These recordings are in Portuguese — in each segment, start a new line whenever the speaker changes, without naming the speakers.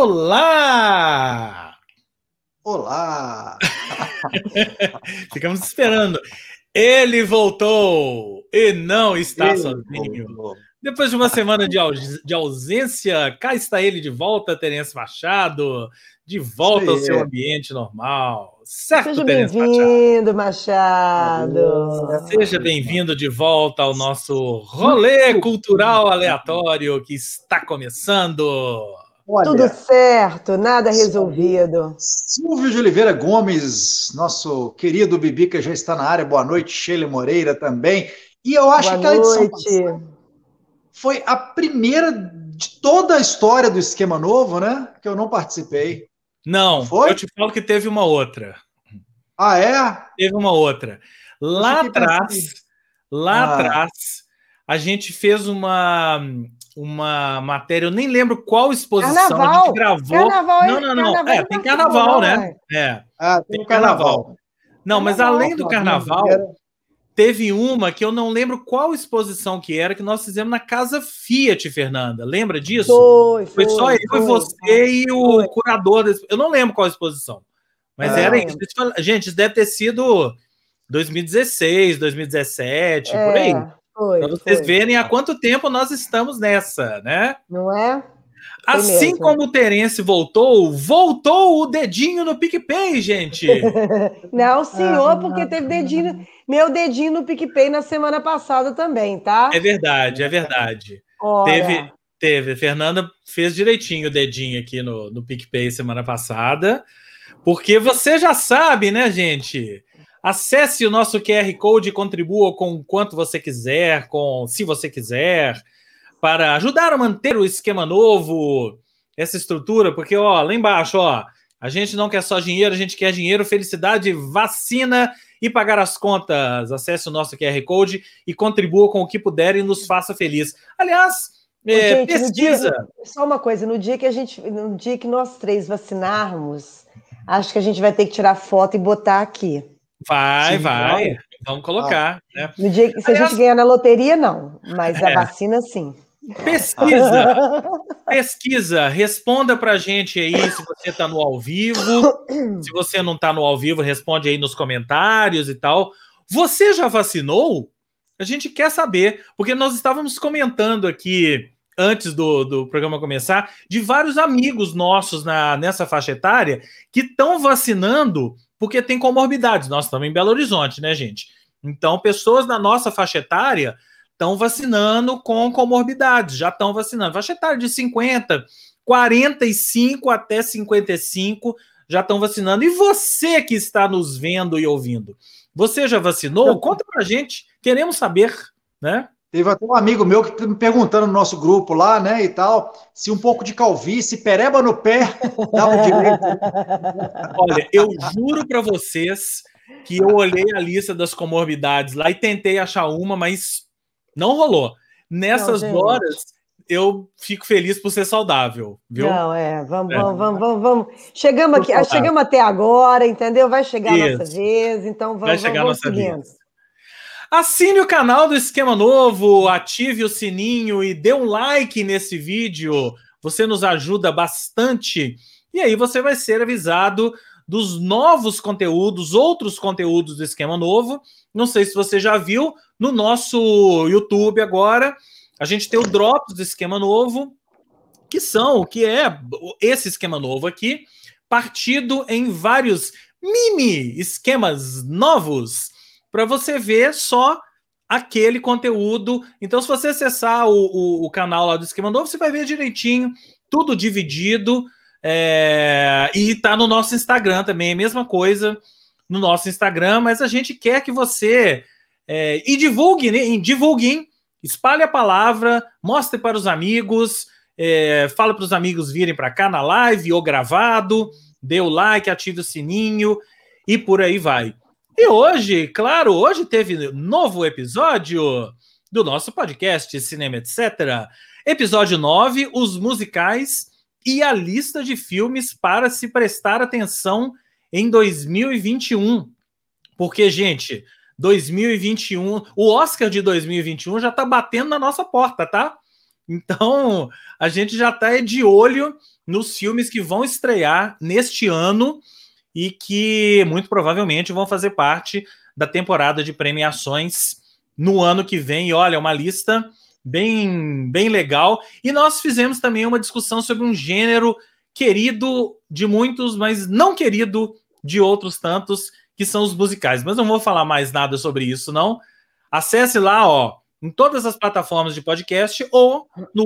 Olá!
Olá! Ficamos esperando. Ele voltou e não está ele sozinho. Voltou. Depois de uma semana de, de, ausência, cá está ele de volta, Terence Machado, de volta ao seu ambiente normal. Certo,
Seja bem-vindo, Machado.
Machado. Seja bem-vindo de volta ao nosso rolê cultural aleatório que está começando.
Olha, Tudo certo, nada resolvido.
Silvio de Oliveira Gomes, nosso querido Bibica já está na área. Boa noite, Sheila Moreira também. E eu acho
Boa
que a
edição passada
foi a primeira de toda a história do esquema novo, né? Que eu não participei.
Não, foi? eu te falo que teve uma outra.
Ah, é?
Teve uma outra. Lá atrás, lá ah. atrás, a gente fez uma uma matéria, eu nem lembro qual exposição
carnaval.
a gente gravou.
Carnaval,
não, não, não. Carnaval é, tem carnaval, né? É.
Ah, tem, tem carnaval. carnaval.
Não, mas além do carnaval, teve uma que eu não lembro qual exposição que era, que nós fizemos na Casa Fiat, Fernanda. Lembra disso?
Foi,
foi, foi só eu foi, e você e o curador. Desse... Eu não lembro qual exposição. Mas é. era isso. Gente, isso deve ter sido 2016, 2017, é. por aí. Para vocês foi. verem há quanto tempo nós estamos nessa, né?
Não é?
assim mesmo. como o Terence voltou, voltou o dedinho no PicPay, gente.
não, senhor, ah, porque teve dedinho, meu dedinho no PicPay na semana passada também, tá?
É verdade, é verdade. Ora. Teve, teve. Fernanda fez direitinho o dedinho aqui no, no PicPay semana passada, porque você já sabe, né, gente? Acesse o nosso QR Code e contribua com o quanto você quiser, com se você quiser, para ajudar a manter o esquema novo, essa estrutura, porque ó, lá embaixo, ó, a gente não quer só dinheiro, a gente quer dinheiro, felicidade, vacina e pagar as contas. Acesse o nosso QR Code e contribua com o que puder e nos faça feliz. Aliás, é, gente, pesquisa.
Dia, só uma coisa, no dia que a gente, no dia que nós três vacinarmos, acho que a gente vai ter que tirar foto e botar aqui.
Vai, sim, vai. Vamos colocar.
Ah. Né? No dia que se Aliás, a gente ganhar na loteria, não. Mas a é. vacina, sim.
Pesquisa, pesquisa, responda para a gente aí se você está no ao vivo. Se você não está no ao vivo, responde aí nos comentários e tal. Você já vacinou? A gente quer saber, porque nós estávamos comentando aqui antes do, do programa começar, de vários amigos nossos na, nessa faixa etária que estão vacinando porque tem comorbidades. Nós estamos em Belo Horizonte, né, gente? Então, pessoas na nossa faixa etária estão vacinando com comorbidades, já estão vacinando. Faixa etária de 50, 45 até 55 já estão vacinando. E você que está nos vendo e ouvindo, você já vacinou? Conta pra gente, queremos saber, né?
Teve até um amigo meu que me perguntando no nosso grupo lá, né, e tal, se um pouco de calvície, pereba no pé, dava direito.
Olha, eu juro para vocês que eu olhei a lista das comorbidades lá e tentei achar uma, mas não rolou. Nessas não, horas, eu fico feliz por ser saudável, viu?
Não, é, vamos, é. vamos, vamos, vamos, vamos. Chegamos aqui, chegamos até agora, entendeu? Vai chegar Isso. a nossa vez, então vamos, Vai chegar vamos, a nossa vez.
Assine o canal do Esquema Novo, ative o sininho e dê um like nesse vídeo. Você nos ajuda bastante. E aí você vai ser avisado dos novos conteúdos, outros conteúdos do Esquema Novo. Não sei se você já viu, no nosso YouTube agora, a gente tem o Drops do esquema novo, que são o que é esse esquema novo aqui, partido em vários mini esquemas novos para você ver só aquele conteúdo. Então, se você acessar o, o, o, canal lá do Esquema Novo, você vai ver direitinho, tudo dividido. É... E tá no nosso Instagram também, mesma coisa no nosso Instagram, mas a gente quer que você é, e divulgue, né? divulguem, espalhe a palavra, mostre para os amigos, é, fala para os amigos virem para cá na live ou gravado, dê o like, ative o sininho e por aí vai. E hoje, claro, hoje teve novo episódio do nosso podcast Cinema Etc. Episódio 9, os musicais e a lista de filmes para se prestar atenção em 2021. Porque, gente, 2021, o Oscar de 2021 já está batendo na nossa porta, tá? Então, a gente já está de olho nos filmes que vão estrear neste ano e que muito provavelmente vão fazer parte da temporada de premiações no ano que vem. E olha, uma lista bem, bem legal. E nós fizemos também uma discussão sobre um gênero querido de muitos, mas não querido de outros tantos, que são os musicais. Mas não vou falar mais nada sobre isso, não. Acesse lá, ó, em todas as plataformas de podcast ou no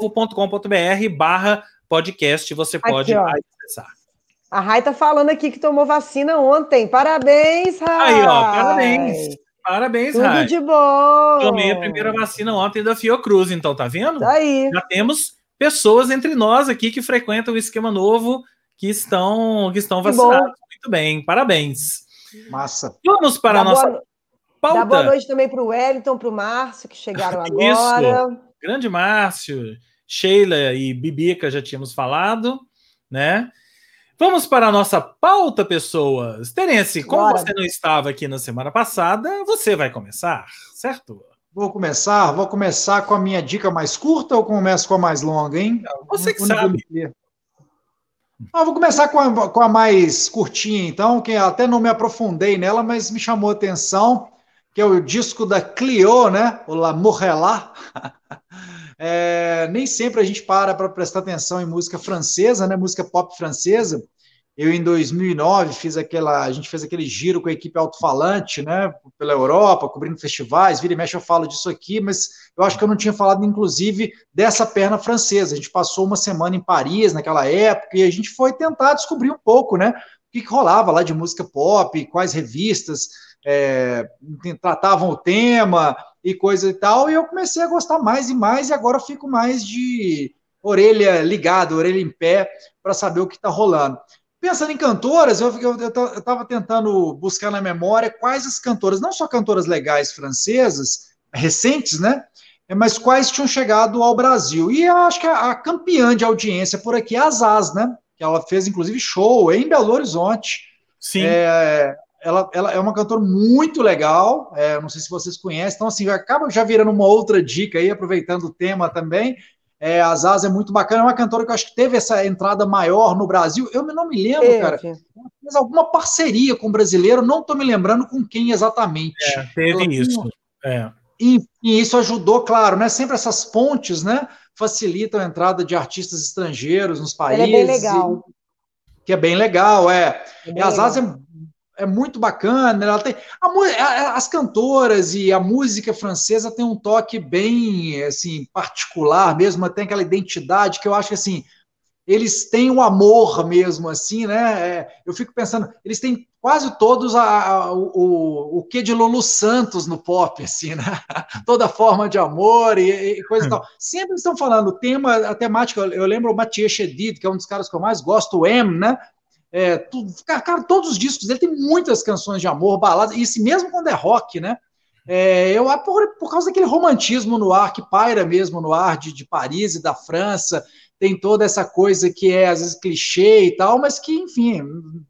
novo.com.br barra podcast, você pode aqui, acessar.
A Rai tá falando aqui que tomou vacina ontem. Parabéns, Rai!
Aí, ó, parabéns. Parabéns,
Tudo Rai. de bom.
Tomei a primeira vacina ontem da Fiocruz, então tá vendo?
Tá aí.
Já temos pessoas entre nós aqui que frequentam o esquema novo que estão que estão vacinados. Muito bem, parabéns.
Massa.
Vamos para Dá a nossa boa...
pauta. Dá boa noite também para o Wellington, para o Márcio, que chegaram agora.
Isso. Grande Márcio, Sheila e Bibica já tínhamos falado, né? Vamos para a nossa pauta, pessoas. Terence, como Bora. você não estava aqui na semana passada, você vai começar, certo?
Vou começar, vou começar com a minha dica mais curta ou começo com a mais longa, hein?
Você que sabe.
Ah, vou começar com a, com a mais curtinha, então, que até não me aprofundei nela, mas me chamou a atenção, que é o disco da Clio, né? O La Morrela. É, nem sempre a gente para para prestar atenção em música francesa, né? Música pop francesa. Eu, em 2009, fiz aquela, a gente fez aquele giro com a equipe alto-falante, né, pela Europa, cobrindo festivais, vira e mexe eu falo disso aqui, mas eu acho que eu não tinha falado, inclusive, dessa perna francesa. A gente passou uma semana em Paris naquela época e a gente foi tentar descobrir um pouco, né, o que, que rolava lá de música pop, quais revistas é, tratavam o tema e coisa e tal, e eu comecei a gostar mais e mais, e agora fico mais de orelha ligada, orelha em pé, para saber o que está rolando. Pensando em cantoras, eu estava tentando buscar na memória quais as cantoras, não só cantoras legais francesas, recentes, né? Mas quais tinham chegado ao Brasil. E eu acho que a, a campeã de audiência por aqui é a Zaz, né? Que ela fez, inclusive, show em Belo Horizonte.
Sim.
É, ela, ela, é uma cantora muito legal, é, não sei se vocês conhecem, então assim, acaba já virando uma outra dica aí, aproveitando o tema também, é, a Zaza é muito bacana, é uma cantora que eu acho que teve essa entrada maior no Brasil. Eu não me lembro, é, cara. Fez alguma parceria com o brasileiro, não estou me lembrando com quem exatamente.
É, teve isso. É.
E, e, isso ajudou, claro, né? Sempre essas pontes, né? Facilitam a entrada de artistas estrangeiros nos países.
Ela é bem legal.
Que é bem legal, é. é bem a Zaza é é muito bacana. Ela tem a, as cantoras e a música francesa tem um toque bem assim particular mesmo, tem aquela identidade que eu acho que assim eles têm o um amor mesmo assim, né? É, eu fico pensando, eles têm quase todos a, a, o, o que de Lulu Santos no pop, assim, né? Toda forma de amor e, e coisa e tal. Sempre estão falando, o tema, a temática, eu lembro o Mathieu Chedid, que é um dos caras que eu mais gosto, o M, né? É, tudo, cara, todos os discos dele tem muitas canções de amor, baladas, e isso mesmo quando é rock, né? É, eu, por, por causa daquele romantismo no ar, que paira mesmo no ar de, de Paris e da França, tem toda essa coisa que é às vezes clichê e tal, mas que, enfim,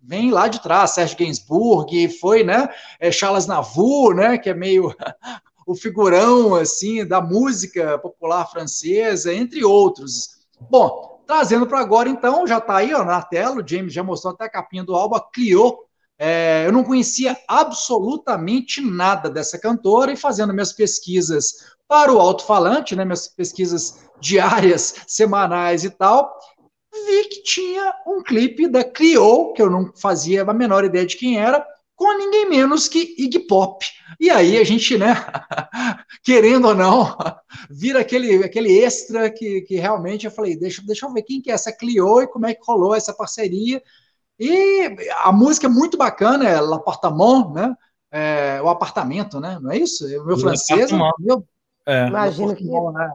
vem lá de trás, Serge Gainsbourg, foi, né, é Charles Navour, né, que é meio o figurão, assim, da música popular francesa, entre outros. Bom, Trazendo para agora, então, já está aí ó, na tela, o James já mostrou até a capinha do álbum, Clio. É, eu não conhecia absolutamente nada dessa cantora e fazendo minhas pesquisas para o alto-falante, né, minhas pesquisas diárias, semanais e tal, vi que tinha um clipe da Clio, que eu não fazia a menor ideia de quem era, com ninguém menos que Iggy Pop. E aí a gente, né, querendo ou não, vira aquele, aquele extra que, que realmente eu falei, deixa, deixa eu ver quem que é essa Clio e como é que rolou essa parceria. E a música é muito bacana, é L'Appartement, né? É, o apartamento, né? Não é isso? O meu francês, meu,
é. imagino que né?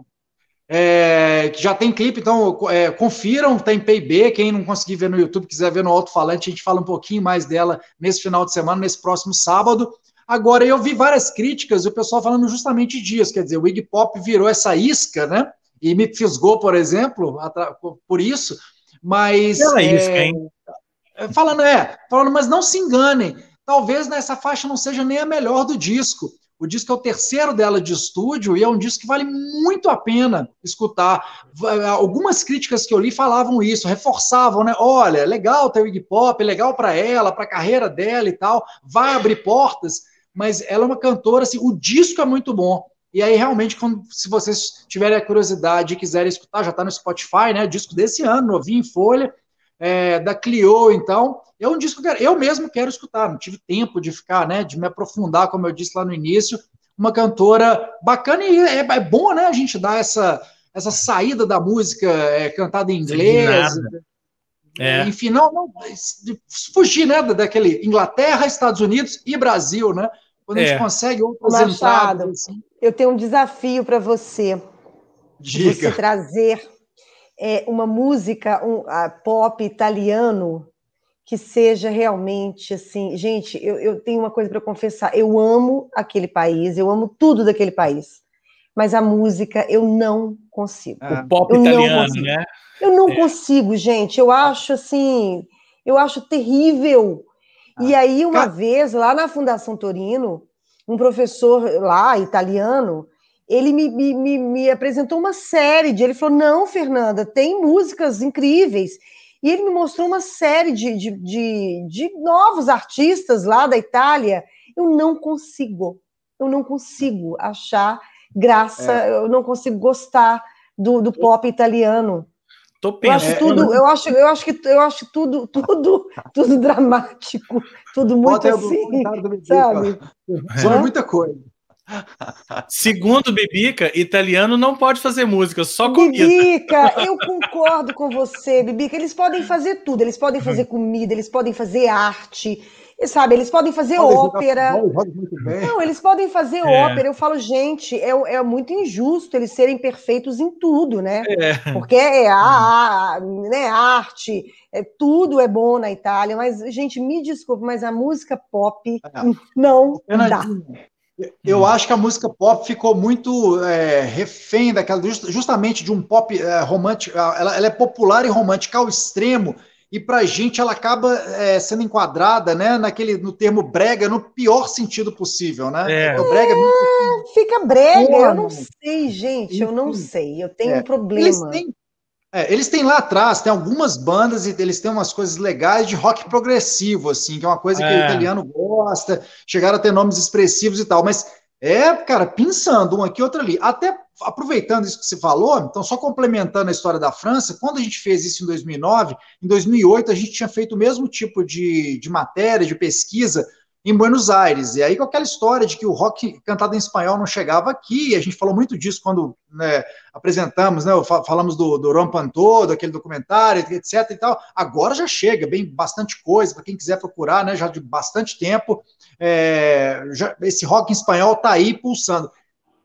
É, que já tem clipe, então é, confiram, tem PIB, quem não conseguir ver no YouTube, quiser ver no alto-falante, a gente fala um pouquinho mais dela nesse final de semana, nesse próximo sábado. Agora, eu vi várias críticas, o pessoal falando justamente disso, quer dizer, o Iggy Pop virou essa isca, né, e me fisgou, por exemplo, por isso, mas...
Pela é, isca, hein?
Falando, é, falando, mas não se enganem, talvez nessa faixa não seja nem a melhor do disco, O disco é o terceiro dela de estúdio e é um disco que vale muito a pena escutar. Algumas críticas que eu li falavam isso, reforçavam, né? Olha, legal ter o Iggy Pop, legal para ela, para a carreira dela e tal, vai abrir portas, mas ela é uma cantora, assim, o disco é muito bom. E aí, realmente, quando, se vocês tiverem a curiosidade e quiserem escutar, já está no Spotify, né? Disco desse ano, novinho em folha, é, da Clio, então. É um disco que eu mesmo quero escutar, não tive tempo de ficar, né? De me aprofundar, como eu disse lá no início. Uma cantora bacana e é, é bom, né? A gente dar essa, essa saída da música é, cantada em inglês. É. Enfim, não, não fugir né, daquele Inglaterra, Estados Unidos e Brasil, né? Quando a gente é. consegue outras Machado, entradas. Assim.
Eu tenho um desafio para você. Diga. Você trazer é, uma música um, pop italiano que seja realmente assim. Gente, eu, eu tenho uma coisa para confessar. Eu amo aquele país, eu amo tudo daquele país. Mas a música eu não consigo.
O pop
eu
italiano, né?
Eu não é. consigo, gente. Eu acho assim, eu acho terrível. Ah. E aí, uma vez, lá na Fundação Torino, um professor lá, italiano, ele me, me, me, apresentou uma série de. Ele falou: não, Fernanda, tem músicas incríveis. E ele me mostrou uma série de, de, de, de novos artistas lá da Itália. Eu não consigo, eu não consigo achar graça, é. eu não consigo gostar do, do pop italiano. Tô pensando. Eu acho tudo, eu acho, eu acho que eu acho tudo, tudo, tudo dramático, tudo muito Bota assim, sabe?
Sobre muita coisa.
Segundo Bibica, italiano não pode fazer música, só comida.
Bibica, eu concordo com você, Bibica. Eles podem fazer tudo. Eles podem fazer comida, eles podem fazer arte, sabe? Eles podem fazer podem ópera. Não, eles podem fazer é. ópera. Eu falo, gente, é, é muito injusto eles serem perfeitos em tudo, né? É. Porque é a, a, né, arte, é, tudo é bom na Itália, mas, gente, me desculpe, mas a música pop não, não dá.
Eu acho que a música pop ficou muito é, refém daquela, justamente de um pop é, romântico. Ela, ela, é popular e romântica ao extremo, e para a gente ela acaba é, sendo enquadrada né, naquele, no termo brega no pior sentido possível. Né?
É. O brega é muito... É, fica brega, eu não sei, gente, eu não sei. Eu tenho um problema.
Eles têm, é, eles têm lá atrás, tem algumas bandas e eles têm umas coisas legais de rock progressivo, assim, que é uma coisa que é. o italiano gosta, chegaram a ter nomes expressivos e tal, mas é, cara, pensando um aqui, outro ali. Até aproveitando isso que você falou, então só complementando a história da França, quando a gente fez isso em 2009, em 2008 a gente tinha feito o mesmo tipo de, de matéria, de pesquisa em Buenos Aires. E aí com aquela história de que o rock cantado em espanhol não chegava aqui, a gente falou muito disso quando né, apresentamos, né, falamos do, do Rompantô, daquele documentário, etc e tal. Agora já chega, bem bastante coisa, para quem quiser procurar, né, já de bastante tempo, é, já, esse rock em espanhol está aí pulsando.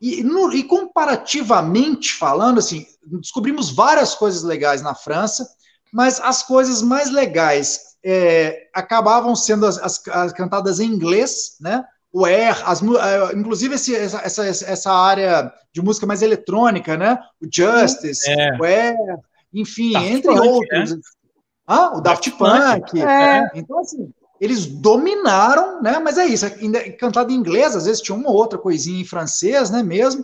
E, no, e comparativamente falando, assim, descobrimos várias coisas legais na França, mas as coisas mais legais é, acabavam sendo as, as, as, cantadas em inglês, né? O air, as, é, inclusive esse, essa, essa, essa, área de música mais eletrônica, né? O Justice, é. o air, enfim, Daft entre Punk, outros. Né? Ah, o Daft, Daft Punk. Punk. É. Então, assim, eles dominaram, né? Mas é isso, cantado em inglês, às vezes tinha uma outra coisinha em francês, né? Mesmo.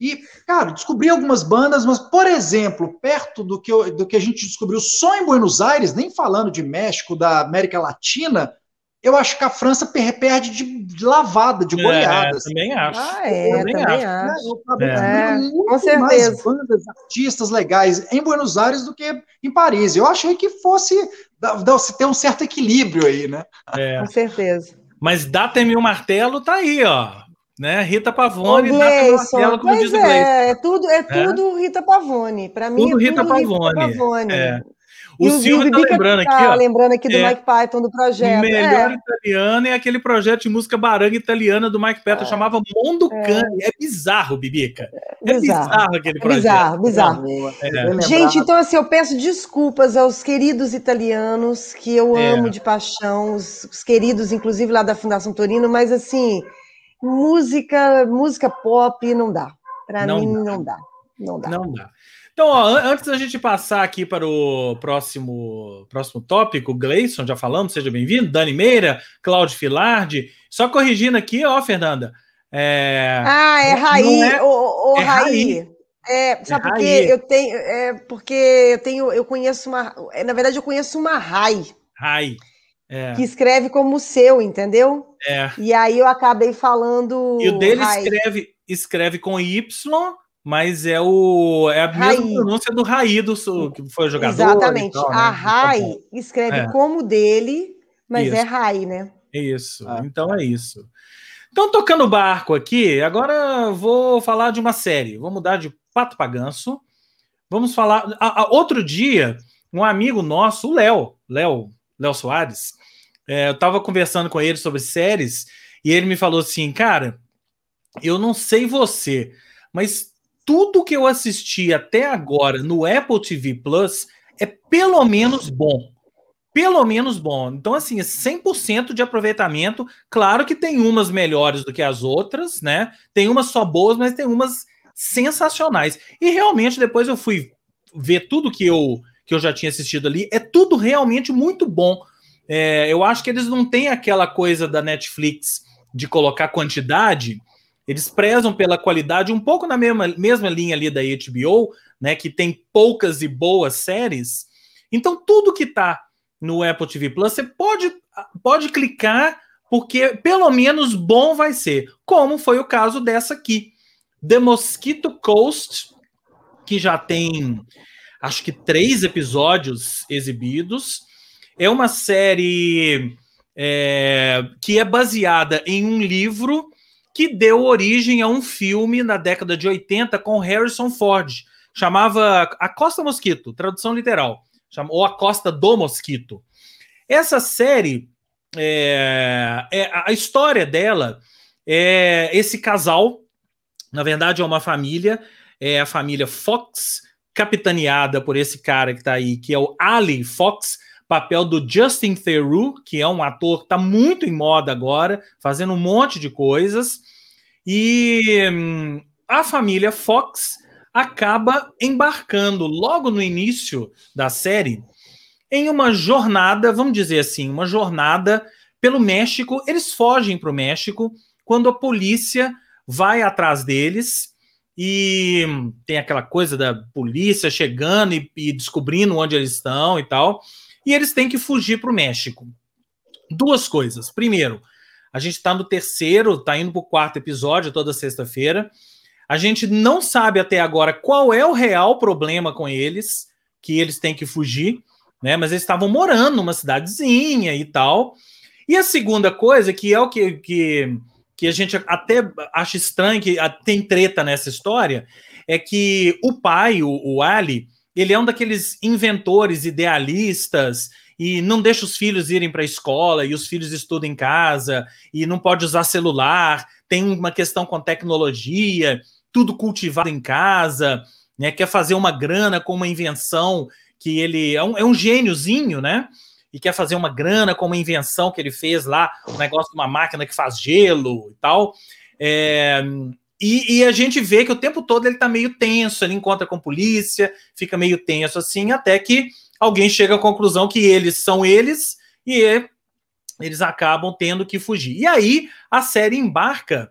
E, cara, descobri algumas bandas, mas, por exemplo, perto do que, eu, do que a gente descobriu só em Buenos Aires, nem falando de México, da América Latina, eu acho que a França perde de, lavada, de é, goleada.
É, também acho.
Ah, é, eu também, também acho.
acho. É. é com certeza. mais bandas, artistas legais em Buenos Aires do que em Paris. Eu achei que fosse ter um certo equilíbrio aí, né?
É. Com certeza.
Mas dá o martelo, tá aí, ó né? Rita Pavone,
Ô, Gleison, como diz é, é tudo, é, é tudo Rita Pavone. Para mim,
tudo, é Rita, tudo Pavone. Rita Pavone. É.
O, o Silvio tá lembrando tá aqui, ó. lembrando aqui do é, Mike Python do projeto.
Melhor é. italiano é aquele projeto de música baranga italiana do Mike Python, é. chamava Mondo é. Cane. É bizarro, Bibica. É bizarro, bizarro aquele projeto.
Bizarro, bizarro. É. Gente, então assim, eu peço desculpas aos queridos italianos que eu amo de paixão, os, os queridos, inclusive lá da Fundação Torino, mas assim, música, música pop não dá. Para mim dá. não dá. Não dá.
Não dá. Então, ó, antes da gente passar aqui para o próximo, próximo tópico, Gleison, já falamos, seja bem-vindo, Dani Meira, Cláudio Filardi. Só corrigindo aqui, ó, Fernanda, É...
Ah, é Raí, é... o, o é Raí. Raí. É, sabe é por quê? Eu tenho, é, porque eu tenho, eu conheço uma, é, na verdade eu conheço uma Rai.
Rai.
É. Que escreve como seu, entendeu?
É.
E aí eu acabei falando.
E o dele escreve, escreve com Y, mas é o é a Rai. mesma pronúncia do Rai do que foi jogador.
Exatamente. Tal, né? A Rai escreve é. como dele, mas é isso. é Rai, né?
Isso. Ah. Então é isso. Então, tocando o barco aqui, agora vou falar de uma série. Vou mudar de pato para ganso. Vamos falar. A, a, outro dia, um amigo nosso, o Léo, Léo, Léo Soares, é, eu estava conversando com ele sobre séries e ele me falou assim, cara, eu não sei você, mas tudo que eu assisti até agora no Apple TV Plus é pelo menos bom pelo menos bom. Então, assim, 100% é de aproveitamento. Claro que tem umas melhores do que as outras, né? Tem umas só boas, mas tem umas sensacionais. E realmente, depois eu fui ver tudo que eu, que eu já tinha assistido ali. É tudo realmente muito bom. É, eu acho que eles não têm aquela coisa da Netflix de colocar quantidade. Eles prezam pela qualidade, um pouco na mesma, mesma linha ali da HBO, né? Que tem poucas e boas séries. Então, tudo que tá no Apple TV Plus, você pode, pode clicar, porque pelo menos bom vai ser, como foi o caso dessa aqui. The Mosquito Coast, que já tem acho que três episódios exibidos. É uma série é, que é baseada em um livro que deu origem a um filme na década de 80 com Harrison Ford. Chamava A Costa Mosquito, tradução literal ou A Costa do Mosquito. Essa série, é, é, a história dela é esse casal, na verdade é uma família, é a família Fox, capitaneada por esse cara que está aí, que é o Ali Fox, papel do Justin Theroux, que é um ator que está muito em moda agora, fazendo um monte de coisas. E hum, a família Fox acaba embarcando logo no início da série em uma jornada, vamos dizer assim, uma jornada pelo México. Eles fogem para o México quando a polícia vai atrás deles e tem aquela coisa da polícia chegando e, e descobrindo onde eles estão e tal. E eles têm que fugir para o México. Duas coisas. Primeiro, a gente está no terceiro, está indo para o quarto episódio toda sexta-feira. A gente não sabe até agora qual é o real problema com eles, que eles têm que fugir, né? Mas eles estavam morando numa cidadezinha e tal. E a segunda coisa, que é o que, que, que a gente até acha estranho, que tem treta nessa história, é que o pai, o, o Ali, ele é um daqueles inventores idealistas e não deixa os filhos irem para a escola e os filhos estudam em casa e não pode usar celular, tem uma questão com tecnologia tudo cultivado em casa, né? Quer fazer uma grana com uma invenção que ele é um, é um gêniozinho, né? E quer fazer uma grana com uma invenção que ele fez lá, um negócio de uma máquina que faz gelo e tal. É, e, e, a gente vê que o tempo todo ele tá meio tenso, ele encontra com polícia, fica meio tenso assim, até que alguém chega à conclusão que eles são eles e eles acabam tendo que fugir. E aí a série embarca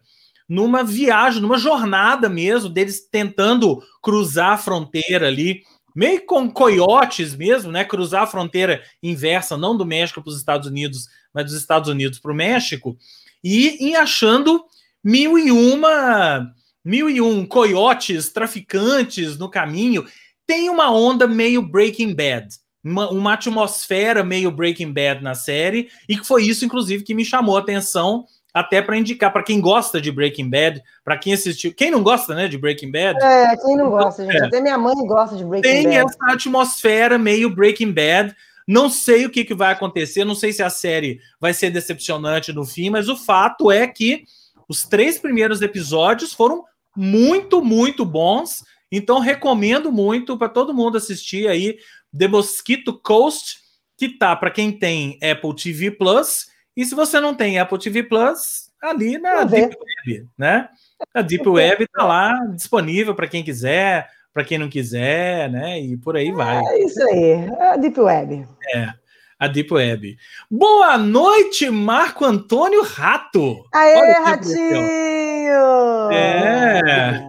numa viagem, numa jornada mesmo, deles tentando cruzar a fronteira ali, meio com coiotes mesmo, né? Cruzar a fronteira inversa, não do México para os Estados Unidos, mas dos Estados Unidos para o México, e, e achando mil e uma mil e um coiotes, traficantes no caminho. Tem uma onda meio Breaking Bad. Uma, uma, atmosfera meio Breaking Bad na série, e que foi isso, inclusive, que me chamou a atenção até para indicar para quem gosta de Breaking Bad, para quem assistiu, quem não gosta, né, de Breaking Bad?
É, quem não gosta, gente. É. Até minha mãe gosta de Breaking
tem
Bad.
Tem essa atmosfera meio Breaking Bad. Não sei o que, que vai acontecer, não sei se a série vai ser decepcionante no fim, mas o fato é que os três primeiros episódios foram muito, muito bons. Então recomendo muito para todo mundo assistir aí The Mosquito Coast, que tá para quem tem Apple TV Plus e se você não tem Apple TV Plus, ali na Deep Web, né? A Deep Web está lá disponível para quem quiser, para quem não quiser, né? E por aí vai.
É isso aí, a Deep Web.
É, a Deep Web. Boa noite, Marco Antônio Rato.
Aê, Ratinho!
É.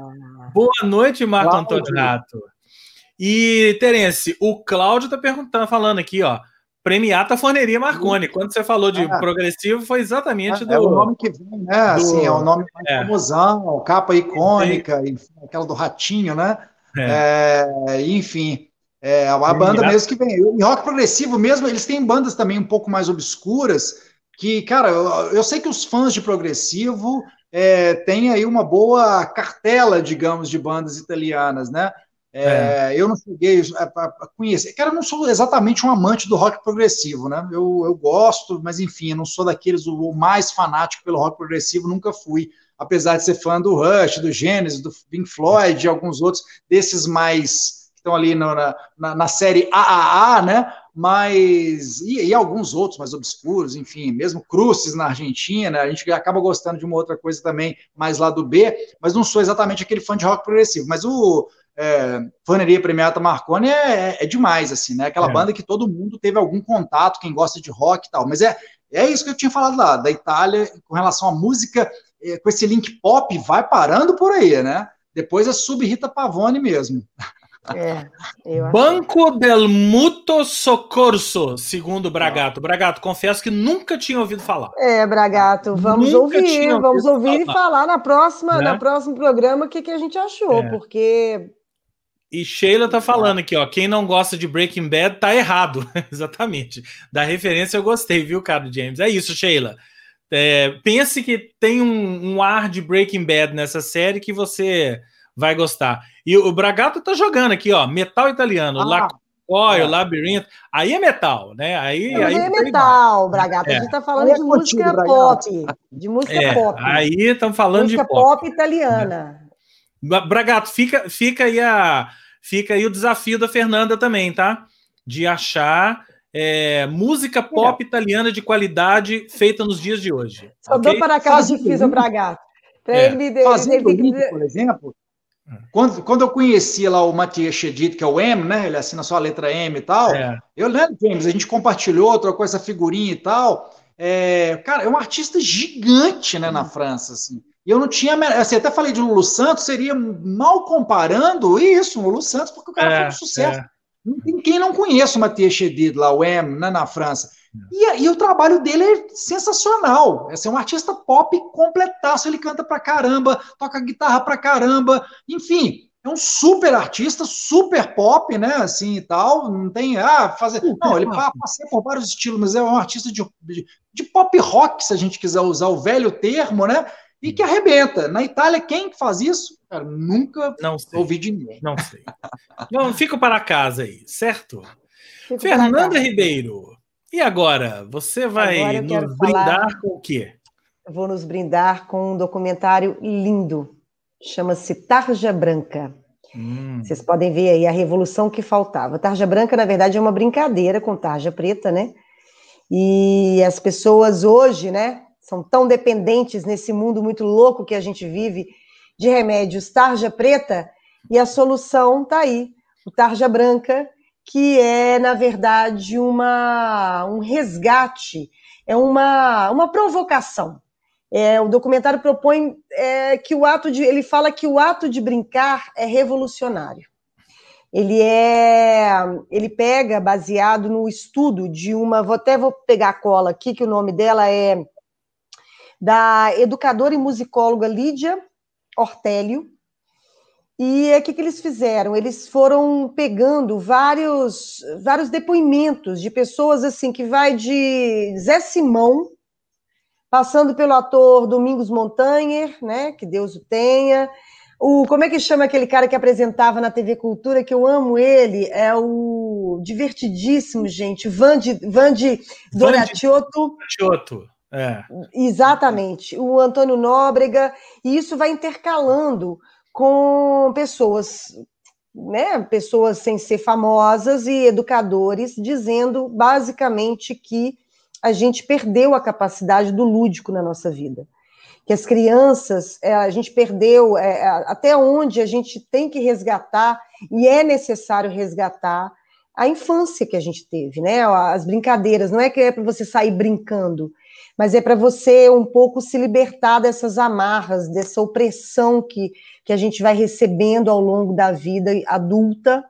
Boa noite, Marco Cláudio. Antônio Rato. E, Terence, o Cláudio tá perguntando, falando aqui, ó. Premiata Forneria Marconi. Quando você falou de é. progressivo, foi exatamente é, do.
É o nome que vem, né? Do... Assim, é o nome mais é. famosão, capa icônica, enfim, aquela do ratinho, né? É. É, enfim. É a banda mesmo que vem. E rock progressivo mesmo, eles têm bandas também um pouco mais obscuras, que, cara, eu, eu sei que os fãs de progressivo é, têm aí uma boa cartela, digamos, de bandas italianas, né? É, é. Eu não cheguei a, conhecer. Cara, eu não sou exatamente um amante do rock progressivo, né? Eu, eu gosto, mas enfim, eu não sou daqueles o, mais fanático pelo rock progressivo, nunca fui. Apesar de ser fã do Rush, do Genesis, do Pink Floyd, de alguns outros desses mais que estão ali no, na, na, na, série AAA, né? Mas e, e, alguns outros mais obscuros, enfim, mesmo Crucis na Argentina, a gente acaba gostando de uma outra coisa também mais lá do B, mas não sou exatamente aquele fã de rock progressivo. Mas o é, Faneria Premiata Marconi é, é, demais, assim, né? Aquela é. banda que todo mundo teve algum contato, quem gosta de rock e tal. Mas é, é isso que eu tinha falado lá, da Itália, com relação à música, é, com esse link pop, vai parando por aí, né? Depois é sub Rita Pavone mesmo.
É, Banco del Mutuo Soccorso, segundo Bragato. Bragato, confesso que nunca tinha ouvido falar.
É, Bragato, vamos nunca ouvir, vamos ouvir falar. e falar na próxima, né? na próximo programa o que, que a gente achou, é. porque
e Sheila tá falando aqui, ó. Quem não gosta de Breaking Bad tá errado. Exatamente. Da referência eu gostei, viu, cara James? É isso, Sheila. É, pense que tem um, um, ar de Breaking Bad nessa série que você vai gostar. E o Bragato tá jogando aqui, ó. Metal italiano. Ah. Lacoil, é. Labirinto. Aí é metal, né? Aí,
aí
é
metal, Bragato. É. A gente tá falando é de música pop. De música é, pop.
Aí estamos falando música
de pop. pop italiana.
Bragato, fica, fica aí a fica aí o desafio da Fernanda também, tá? De achar é, música pop italiana de qualidade feita nos dias de hoje.
Só okay? dou para aquela difícil para gato.
É. Ele, Fazendo ele, ele, por exemplo, quando, quando eu conheci lá o Matias Chedid, que é o M, né? Ele assina só a letra M e tal. É. Eu lembro, James, a gente compartilhou, trocou essa figurinha e tal. É, cara, é um artista gigante, né, na hum. França, assim. E eu não tinha. Assim, até falei de Lulu Santos, seria mal comparando isso, Lulu Santos, porque o cara é, foi um sucesso. É. Não tem quem não conheça o Mathieu Chedid, lá, o M, né, na França. E, e, o trabalho dele é sensacional. É um artista pop completaço. Ele canta pra caramba, toca guitarra pra caramba. Enfim, é um super artista, super pop, né? Assim e tal. Não tem. Ah, fazer. Não, ele passei por vários estilos, mas é um artista de, de, de pop rock, se a gente quiser usar o velho termo, né? E que arrebenta. Na Itália, quem faz isso? Cara, nunca
não
sei. ouvi de ninguém.
Não sei. Não, fico para casa aí, certo? Fico Fernanda Ribeiro, e agora? Você vai agora nos brindar com o quê?
vou nos brindar com um documentário lindo. Chama-se Tarja Branca. Hum. Vocês podem ver aí a revolução que faltava. Tarja Branca, na verdade, é uma brincadeira com tarja preta, né? E as pessoas hoje, né, são tão dependentes nesse mundo muito louco que a gente vive de remédios tarja preta, e a solução está aí, o tarja branca, que é, na verdade, uma, um resgate, é uma, uma provocação. É, o documentário propõe é, que o ato de. Ele fala que o ato de brincar é revolucionário. Ele é. Ele pega baseado no estudo de uma. Vou até vou pegar a cola aqui, que o nome dela é da educadora e musicóloga Lídia Ortélio. E o que, que eles fizeram? Eles foram pegando vários, vários depoimentos de pessoas assim que vai de Zé Simão, passando pelo ator Domingos Montanher, né? Que Deus o tenha. O, como é que chama aquele cara que apresentava na TV Cultura, que eu amo ele? É o divertidíssimo, gente, Vande, Vande Doratiotto.
Doratiotto. É.
Exatamente. O Antônio Nóbrega, e isso vai intercalando com pessoas, né, pessoas sem ser famosas e educadores, dizendo basicamente que a gente perdeu a capacidade do lúdico na nossa vida. Que as crianças, é, a gente perdeu é, até onde a gente tem que resgatar, e é necessário resgatar, a infância que a gente teve, né? As brincadeiras, não é que é para você sair brincando, mas é para você um pouco se libertar dessas amarras, dessa opressão que, que a gente vai recebendo ao longo da vida adulta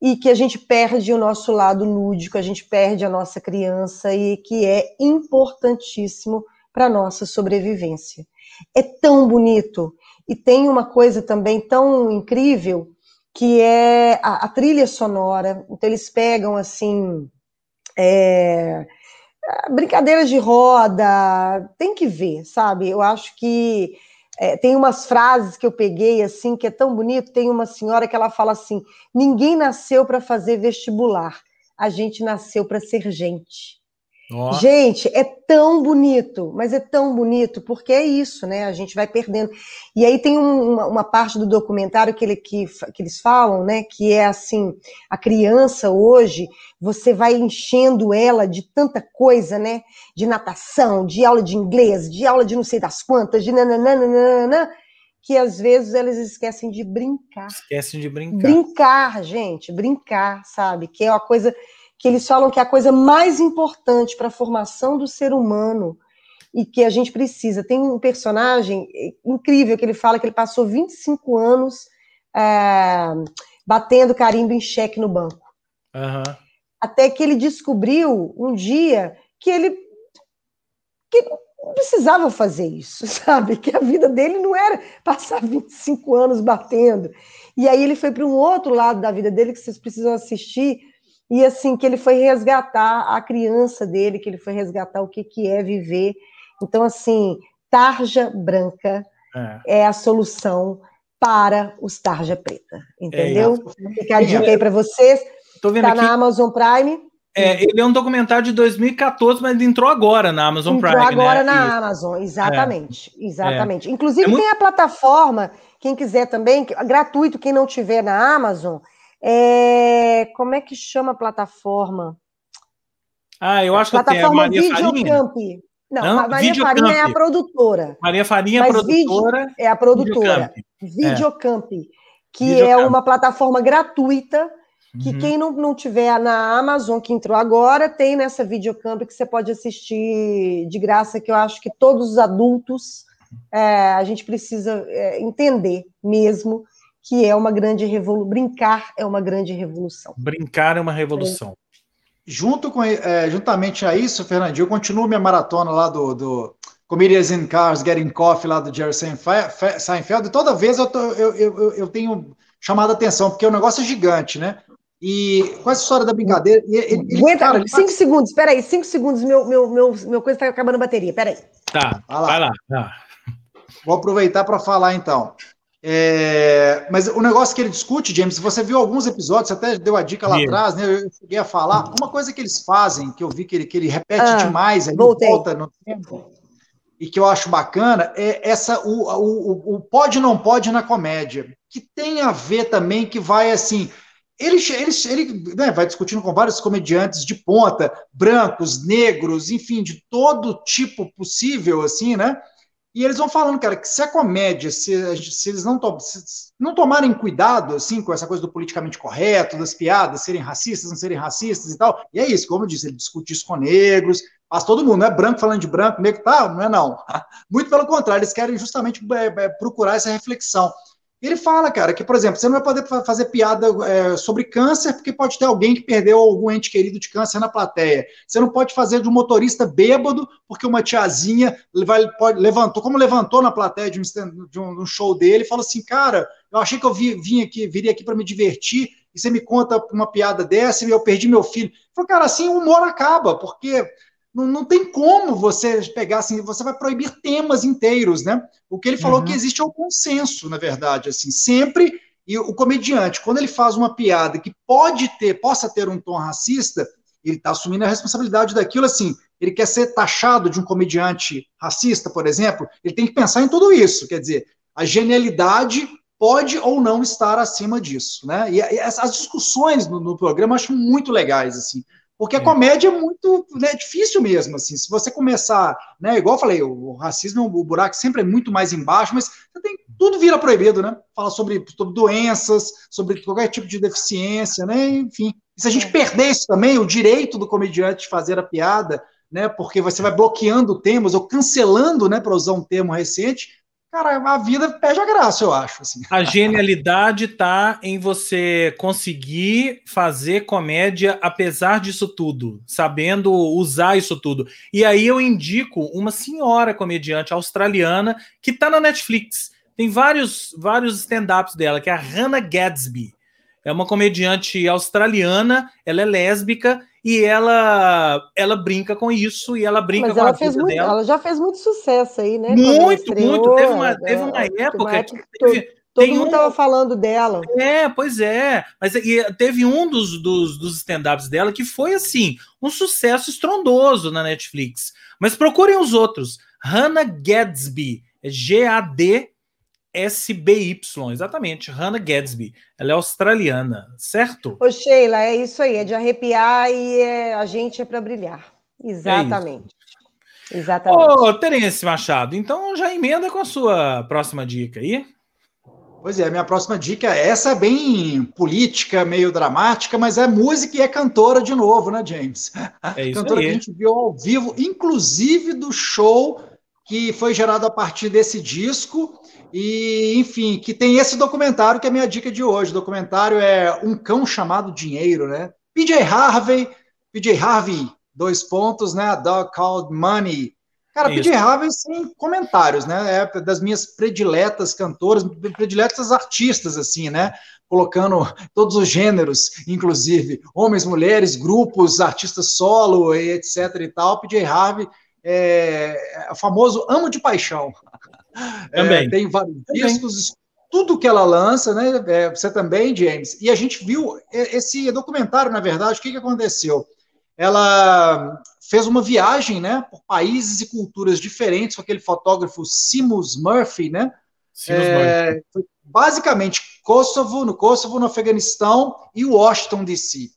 e que a gente perde o nosso lado lúdico, a gente perde a nossa criança e que é importantíssimo para a nossa sobrevivência. É tão bonito e tem uma coisa também tão incrível que é a, a trilha sonora. Então eles pegam assim é, brincadeiras de roda, tem que ver, sabe? Eu acho que é, tem umas frases que eu peguei assim que é tão bonito. Tem uma senhora que ela fala assim: ninguém nasceu para fazer vestibular, a gente nasceu para ser gente. Oh. Gente, é tão bonito, mas é tão bonito, porque é isso, né? A gente vai perdendo. E aí tem um, uma, uma, parte do documentário que, ele, que, que eles falam, né? Que é assim: a criança hoje, você vai enchendo ela de tanta coisa, né? De natação, de aula de inglês, de aula de não sei das quantas, de nananana, que às vezes eles esquecem de brincar.
Esquecem de brincar.
Brincar, gente, brincar, sabe? Que é uma coisa que eles falam que é a coisa mais importante para a formação do ser humano e que a gente precisa. Tem um personagem incrível que ele fala que ele passou 25 anos é, batendo carimbo em cheque no banco. Uhum. Até que ele descobriu um dia que ele que não precisava fazer isso, sabe? Que a vida dele não era passar 25 anos batendo. E aí ele foi para um outro lado da vida dele que vocês precisam assistir, e assim que ele foi resgatar a criança dele, que ele foi resgatar o que, que é viver. Então, assim, tarja branca é, é a solução para os tarja preta, entendeu? É, Fica a dica aí para vocês. Está na Amazon Prime.
É, ele é um documentário de 2014, mas entrou agora na Amazon entrou
Prime. Entrou agora né? na Amazon, exatamente. É. Exatamente. Inclusive, é muito... tem a plataforma, quem quiser também, gratuito, quem não tiver na Amazon, é, como é que chama a plataforma?
Ah, eu acho que tem a Maria
Videocamp. Farinha. Não, Não, a Maria Videocamp. Farinha é a produtora.
Maria Farinha é a produtora.
É a produtora. Videocamp. É. Que Videocamp. é uma plataforma gratuita que uhum. quem não, não tiver na Amazon, que entrou agora, tem nessa Videocamp que você pode assistir de graça, que eu acho que todos os adultos é, a gente precisa é, entender mesmo que é uma grande revolução. Brincar é uma grande revolução.
Brincar é uma revolução. É.
Junto com, é, juntamente a isso, Fernandinho, eu continuo minha maratona lá do, do Comedians in Cars, Getting Coffee, lá do Jerry Seinfeld, e toda vez eu, tô, eu, eu, eu tenho chamado a atenção, porque o negócio é gigante, né? E com essa história da brincadeira. Ele,
ele, Aguenta, cara, cinco faz... segundos, peraí, cinco segundos, meu, meu, meu, meu coisa está acabando a bateria, peraí.
Tá, vai lá. Vai lá. Tá.
Vou aproveitar para falar então. É, mas o negócio que ele discute, James, você viu alguns episódios, você até deu a dica lá atrás, né? Eu cheguei a falar. Uma coisa que eles fazem, que eu vi que ele, que ele repete ah, demais, aí volta no tempo, e que eu acho bacana, é essa o, o, o pode não pode na comédia, que tem a ver também, que vai assim. Ele, ele, ele né, vai discutindo com vários comediantes de ponta, brancos, negros, enfim, de todo tipo possível, assim, né? E eles vão falando, cara, que se a comédia, se, se eles não, to se não tomarem cuidado, assim, com essa coisa do politicamente correto, das piadas, serem racistas, não serem racistas e tal, e é isso, como eu disse, ele discute isso com negros, faz todo mundo, não é branco falando de branco, negro, tá, não é não. Muito pelo contrário, eles querem justamente é, é, procurar essa reflexão. Ele fala, cara, que, por exemplo, você não vai poder fazer piada é, sobre câncer porque pode ter alguém que perdeu algum ente querido de câncer na plateia. Você não pode fazer de um motorista bêbado porque uma tiazinha vai, pode, levantou, como levantou na plateia de um, de um show dele, falou assim, cara, eu achei que eu vi, vim aqui, viria aqui para me divertir e você me conta uma piada dessa e eu perdi meu filho. Falou, cara, assim o humor acaba, porque não, não tem como você pegar assim, você vai proibir temas inteiros, né? O que ele falou uhum. que existe é o consenso, na verdade, assim, sempre e o comediante, quando ele faz uma piada que pode ter, possa ter um tom racista, ele está assumindo a responsabilidade daquilo, assim, ele quer ser taxado de um comediante racista, por exemplo, ele tem que pensar em tudo isso, quer dizer, a genialidade pode ou não estar acima disso, né? E, as discussões no, no programa eu acho muito legais, assim, porque a é. comédia é muito né, difícil mesmo, assim. Se você começar, né, igual eu falei, o racismo, o buraco sempre é muito mais embaixo, mas tem, tudo vira proibido, né? Fala sobre, sobre doenças, sobre qualquer tipo de deficiência, né? Enfim. E se a gente é. perder isso também, o direito do comediante de fazer a piada, né? Porque você vai bloqueando temas ou cancelando, né? Para usar um termo recente, cara, a vida perde a graça, eu acho. Assim.
A genialidade está em você conseguir fazer comédia apesar disso tudo, sabendo usar isso tudo. E aí eu indico uma senhora comediante australiana que está na Netflix. Tem vários, vários stand-ups dela, que é a Hannah Gadsby. É uma comediante australiana, ela é lésbica e ela ela brinca com isso e ela brinca
Mas
com
ela
a
fez
vida
muito,
dela.
ela já fez muito sucesso aí, né?
Muito,
estreou,
muito. Teve uma,
é,
teve uma época,
uma época
que
todo,
teve,
todo mundo
um-
estava falando dela.
É, pois é. Mas e, teve um dos, dos, dos stand-ups dela que foi assim, um sucesso estrondoso na Netflix. Mas procurem os outros. Hannah Gadsby. É G-A-D-S-B-Y. Exatamente. Hannah Gadsby. Ela é australiana, certo?
Ô, Sheila, é isso aí, é de arrepiar e é- a gente é para brilhar. Exatamente. Exatamente.
Ô, Terence Machado, então já emenda com a sua próxima dica aí.
Pois é, a minha próxima dica, essa é bem política, meio dramática, mas é música e é cantora de novo, né, James?
É isso
cantora que a
aí.
gente viu ao vivo, inclusive do show que foi gerado a partir desse disco. E, enfim, que tem esse documentário que é a minha dica de hoje. O documentário é Um Cão Chamado Dinheiro, né? PJ Harvey, PJ Harvey, dois pontos, né? A Dog Called Money. Cara,
Isso.
PJ Harvey sem comentários, né? É das minhas prediletas cantoras, prediletas artistas, assim, né? Colocando todos os gêneros, inclusive homens, mulheres, grupos, artistas solo, e etc e tal. PJ Harvey é, é o famoso amo de paixão. É,
Também.
tem vários
Também.
discos, tudo que ela lança, né? É, você também, James. E a gente viu e- esse documentário, na verdade, o que, que aconteceu? Ela fez uma viagem, né, por países e culturas diferentes com aquele fotógrafo Simus Murphy, né?
Murphy.
É, foi basicamente Kosovo, no Kosovo, no Afeganistão e Washington DC.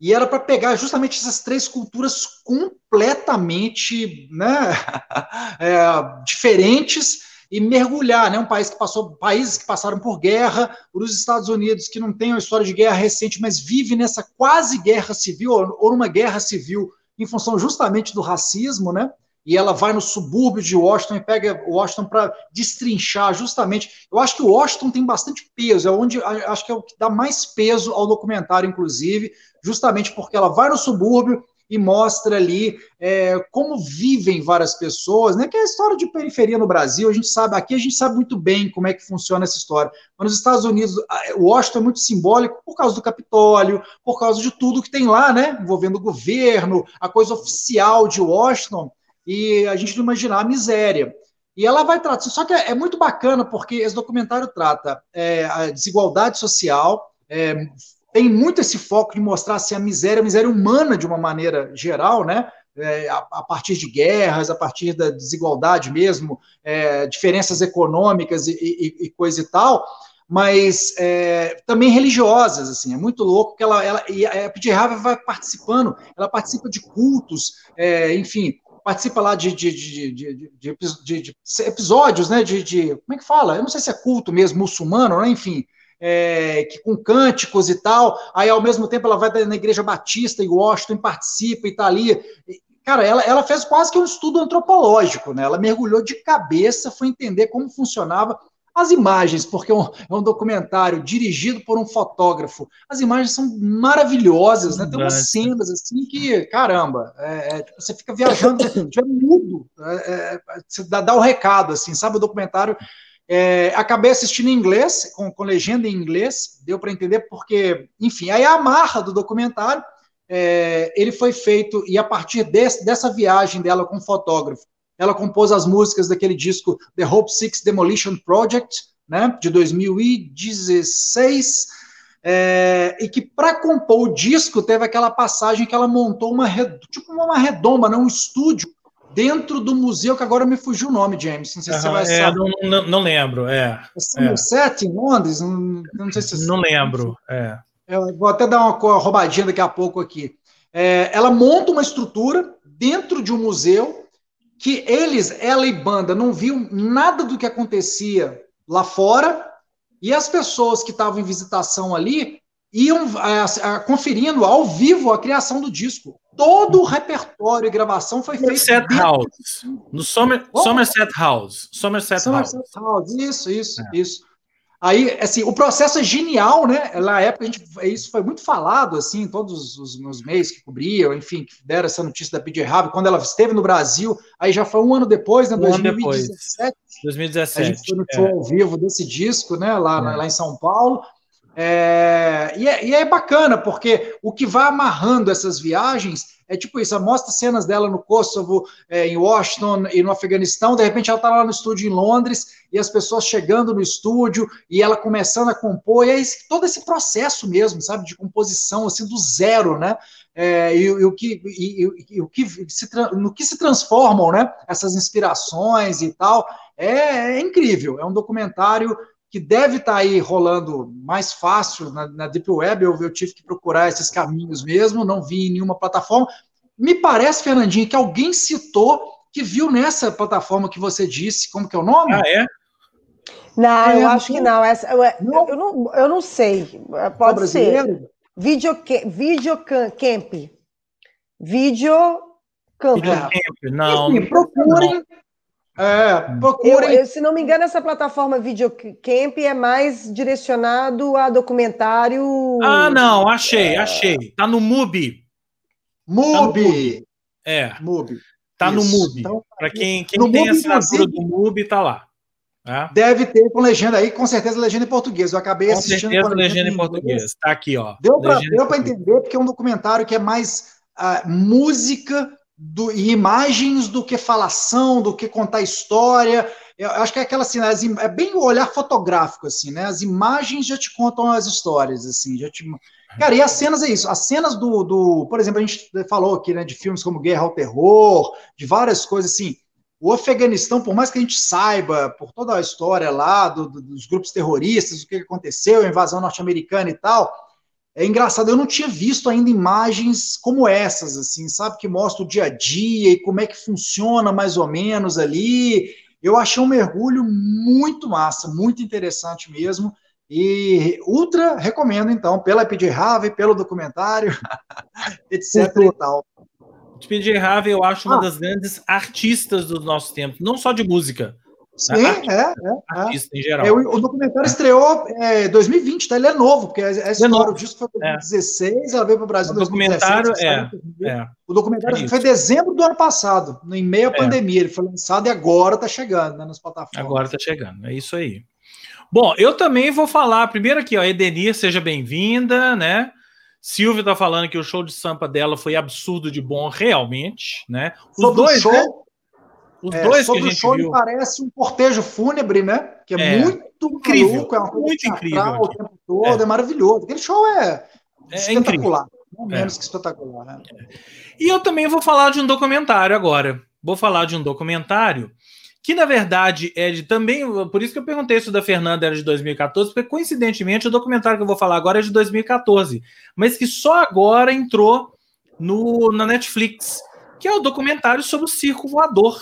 E era para pegar justamente essas três culturas completamente né, é, diferentes e mergulhar, né? Um país que passou, países que passaram por guerra, os Estados Unidos que não tem uma história de guerra recente, mas vive nessa quase guerra civil ou, ou numa guerra civil em função justamente do racismo, né? E ela vai no subúrbio de Washington e pega Washington para destrinchar justamente. Eu acho que o Washington tem bastante peso, é onde acho que é o que dá mais peso ao documentário, inclusive, justamente porque ela vai no subúrbio e mostra ali é, como vivem várias pessoas, né? Que é a história de periferia no Brasil. A gente sabe, aqui a gente sabe muito bem como é que funciona essa história. Mas nos Estados Unidos, Washington é muito simbólico por causa do Capitólio, por causa de tudo que tem lá, né? Envolvendo o governo, a coisa oficial de Washington, e a gente não imaginar a miséria. E ela vai tratar. Só que é, é muito bacana porque esse documentário trata é, a desigualdade social. É, tem muito esse foco de mostrar assim, a miséria, a miséria humana de uma maneira geral, né? É, a, a, partir de guerras, a partir da desigualdade mesmo, é, diferenças econômicas e, e, e, coisa e tal, mas é, também religiosas, assim, é muito louco que ela, ela e a P.J. Harvey vai participando, ela participa de cultos, enfim, participa lá de, de, de, de, episódios, né, de, como é que fala? Eu não sei se é culto mesmo, muçulmano, né, enfim, é, que com cânticos e tal, aí ao mesmo tempo ela vai na igreja batista em Washington, participa e tá ali. Cara, ela, ela fez quase que um estudo antropológico, né? Ela mergulhou de cabeça, foi entender como funcionava as imagens, porque é um, é um documentário dirigido por um fotógrafo. As imagens são maravilhosas, né? Tem umas cenas assim que, caramba, é, é, você fica viajando, é mudo, você dá, dá o recado, assim, sabe? O documentário é, acabei assistindo em inglês, com, com legenda em inglês, deu para entender porque, enfim, aí a amarra do documentário, é, ele foi feito, e a partir desse, dessa viagem dela com o fotógrafo, ela compôs as músicas daquele disco The Hope Six Demolition Project, né, de 2016, é, e que para compor o disco teve aquela passagem que ela montou uma tipo uma redoma, né, um estúdio dentro do museu, que agora me fugiu o nome, James. Não sei
uhum,
se você vai
é,
saber.
Não, não, não, lembro, é.
Somerset, é. em Londres? Não, não sei se
Não lembro, é.
Eu vou até dar uma roubadinha daqui a pouco aqui. É, ela monta uma estrutura dentro de um museu que eles, ela e banda, não viam nada do que acontecia lá fora, e as pessoas que estavam em visitação ali iam é, conferindo ao vivo a criação do disco. Todo o repertório e gravação foi feito.
Somerset House. No Somer, Somerset House. Somerset, Somerset House.
House. Isso, isso, é. isso. Aí, assim, o processo é genial, né? Na época, a gente, isso foi muito falado, assim, em todos os meus meios que cobriam, enfim, que deram essa notícia da PJ Harvey, quando ela esteve no Brasil, aí já foi um ano depois, né? Um 2017. Ano depois.
2017.
A gente foi no show é. ao vivo desse disco, né? Lá, é. lá em São Paulo. É, e, é, e, é, bacana, porque o que vai amarrando essas viagens é tipo isso: mostra cenas dela no Kosovo, é, em Washington e no Afeganistão. De repente, ela está lá no estúdio em Londres e as pessoas chegando no estúdio e ela começando a compor. E é todo esse processo mesmo, sabe, de composição, assim, do zero, né? É, e, e, o que, e, e, o que se, no que se transformam, né? Essas inspirações e tal. é, é incrível. É um documentário que deve estar tá aí rolando mais fácil na, na Deep Web. Eu, eu tive que procurar esses caminhos mesmo, não vi em nenhuma plataforma. Me parece, Fernandinho, que alguém citou que viu nessa plataforma que você disse, como que é o nome?
Ah, é?
Não, é, eu acho que não. Essa, eu, não. Eu, não, eu não sei. Pode é ser. Videocamp. Videocamp. Videocamp.
É. Não. Enfim,
procurem. É, procurem.
Eu, eu, se não me engano, essa plataforma Videocamp é mais direcionado a documentário.
Ah, não, achei, é... achei. Tá no MUBI.
MUBI.
Tá é. MUBI. Tá Isso. no MUBI. Então, Para quem, quem tem MUBI, assinatura do MUBI, tá lá.
É. Deve ter com legenda aí, com certeza legenda em português. Eu acabei
com
assistindo
certeza, com legenda, legenda em português. Tá aqui, ó.
Deu para entender, porque é um documentário que é mais uh, música do, e imagens do que falação, do que contar história. Eu acho que é aquela assim, é bem o olhar fotográfico, assim, né? As imagens já te contam as histórias, assim, já te. Cara, e as cenas é isso. As cenas do, do por exemplo, a gente falou aqui, né, de filmes como Guerra ao Terror, de várias coisas assim. O Afeganistão, por mais que a gente saiba por toda a história lá do, do, dos grupos terroristas, o que aconteceu, a invasão norte-americana e tal, é engraçado, eu não tinha visto ainda imagens como essas, assim, sabe, que mostra o dia a dia e como é que funciona mais ou menos ali. Eu achei um mergulho muito massa, muito interessante mesmo. E ultra recomendo, então, pela PJ Harvey, pelo documentário, etc e tal.
PJ Harvey, eu acho uma ah. das grandes artistas do nosso tempo, não só de música,
Sim, é, é, é. em geral. É, o, o, documentário estreou em é, 2020, tá? Ele é novo, porque a, a é história, o disco foi em 2016, ela veio para o Brasil em
2017. É, é,
O documentário é foi em dezembro do ano passado, em meio à pandemia. Ele foi lançado e agora está chegando né, nas plataformas.
Agora está chegando, é isso aí. Bom, eu também vou falar, primeiro aqui, ó, Edenir, seja bem-vinda, né? Silvia tá falando que o show de sampa dela foi absurdo de bom, realmente, né?
Os Sobre dois, show, né? Os é, dois que a gente show, viu. parece um cortejo fúnebre, né? Que é, é muito incrível, maluco, é uma coisa
muito incrível
o tempo todo, é. é. maravilhoso. Aquele show é, é espetacular, não
é.
menos que espetacular. Né?
E eu também vou falar de um documentário agora. Vou falar de um documentário que na verdade é de também, por isso que eu perguntei se o da Fernanda era de 2014, porque coincidentemente o documentário que eu vou falar agora é de 2014, mas que só agora entrou no, na Netflix, que é o documentário sobre o circo voador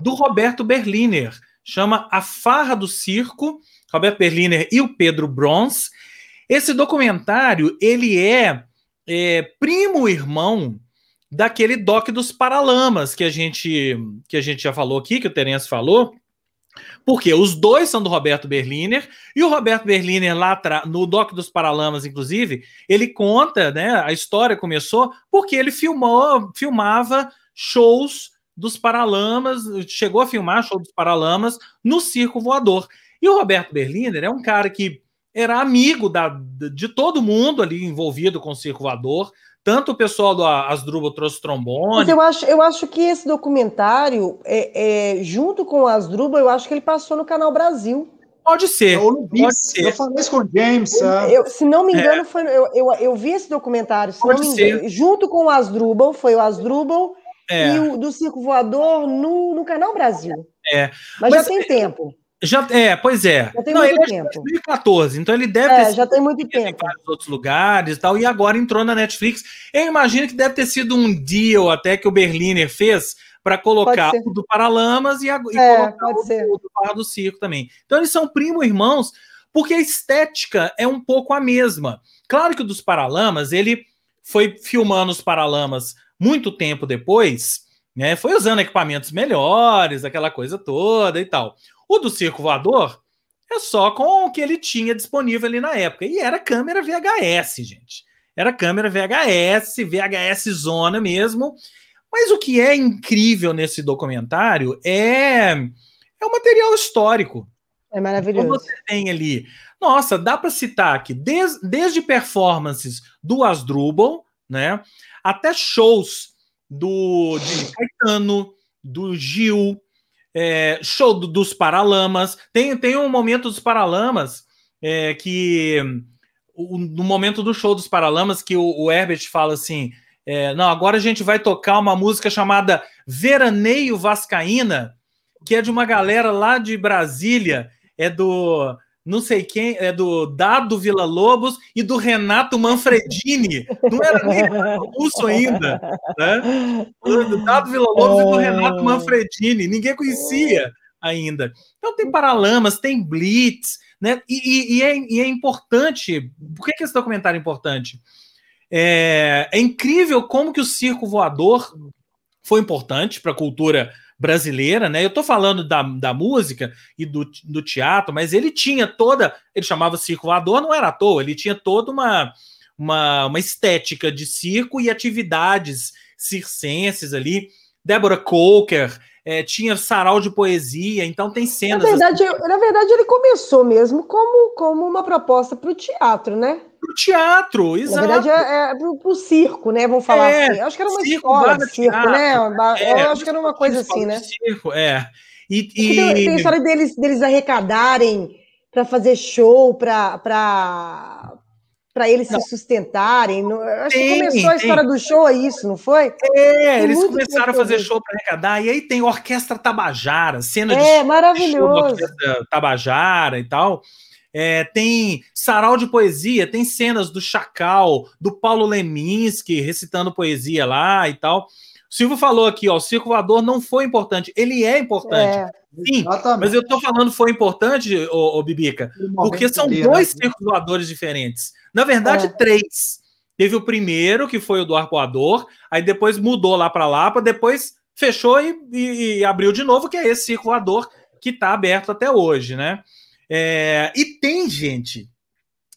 do Roberto Berliner. Chama A Farra do Circo, Roberto Berliner e o Pedro Brons. Esse documentário, ele é, é primo irmão daquele doc dos Paralamas que a gente que a gente já falou aqui, que o Terence falou, porque os dois são do Roberto Berliner, e o Roberto Berliner, lá no Doc dos Paralamas, inclusive, ele conta, né? A história começou porque ele filmou, filmava shows dos Paralamas, chegou a filmar show dos Paralamas no Circo Voador. E o Roberto Berliner é um cara que era amigo da, de todo mundo ali envolvido com o Circo Voador, tanto o pessoal do Asdrubal trouxe trombone. Mas
eu acho, eu acho que esse documentário, é, é, junto com o Asdrubal, eu acho que ele passou no Canal Brasil.
Pode ser.
Eu, pode ser. eu falei isso com o James.
Eu, se não me engano, é. foi, eu, eu, eu, vi esse documentário. pode engano, junto com o Asdrubal, foi o Asdrubal é. e o do Circo Voador no, no Canal Brasil.
É.
Mas, Mas já tem é, tempo.
Já, é, pois é.
Já tem Não, muito ele tempo. É de
2014, então ele deve
é, ter já tem muito tempo. em
vários outros lugares e tal, e agora entrou na Netflix. Eu imagino que deve ter sido um deal até que o Berliner fez para colocar o do Paralamas e, a, e
é, colocar o
do, do Barra do Circo também. Então eles são primo irmãos, porque a estética é um pouco a mesma. Claro que o dos Paralamas, ele foi filmando os Paralamas muito tempo depois, né? Foi usando equipamentos melhores, aquela coisa toda e tal. O do Circo Voador é só com o que ele tinha disponível ali na época. E era câmera VHS, gente. Era câmera VHS, VHS zona mesmo. Mas o que é incrível nesse documentário é, é o material histórico.
É maravilhoso. Então
você tem ali. Nossa, dá para citar aqui, des, desde performances do Asdrubal, né? Até shows do de Caetano, do Gil, é, show do, dos Paralamas. Tem, tem um momento dos Paralamas é, que. O, no momento do show dos Paralamas, que o, o Herbert fala assim: é, não, agora a gente vai tocar uma música chamada Veraneio Vascaína, que é de uma galera lá de Brasília, é do não sei quem, é do Dado Vila Lobos e do Renato Manfredini. Não era nem russo ainda. Né? Do Dado Vila Lobos e do Renato Manfredini. Ninguém conhecia ainda. Então tem Paralamas, tem Blitz, né? E, e, e, é, e é, importante. Por que, que esse documentário é importante? É, é incrível como que o circo voador foi importante para a cultura brasileira, né? Eu estou falando da, da música e do, do teatro, mas ele tinha toda. Ele chamava circo voador, não era à toa, ele tinha toda uma, uma, uma estética de circo e atividades circenses ali. Débora Coker, é, tinha sarau de poesia, então tem cenas.
Na verdade, assim. na verdade ele começou mesmo como, como uma proposta para o teatro, né?
Para o teatro, exato.
Na verdade, é, é para o circo, né? Vamos falar é, assim. Eu acho que era uma circo, escola de circo, teatro, né? É, eu acho que era uma coisa assim, né?
Circo, é.
E, e... Tem, tem a história deles, deles arrecadarem para fazer show, para para eles não. se sustentarem. acho tem, que começou a história do show é isso, não foi?
É, eles começaram a fazer show para arrecadar, e aí tem Orquestra Tabajara, cena
é, de maravilhoso.
Show Tabajara e tal. É, tem sarau de poesia, tem cenas do Chacal, do Paulo Leminski recitando poesia lá e tal. O Silvio falou aqui, ó, o circo voador não foi importante. Ele é importante. É, Sim, exatamente. mas eu tô falando foi importante, ô, ô Bibica, porque são dois circos voadores diferentes. Na verdade, é. três. Teve o primeiro, que foi o do arcoador, aí depois mudou lá para Lapa, depois fechou e, e, e, abriu de novo, que é esse circo voador que está aberto até hoje, né? É, e tem, gente,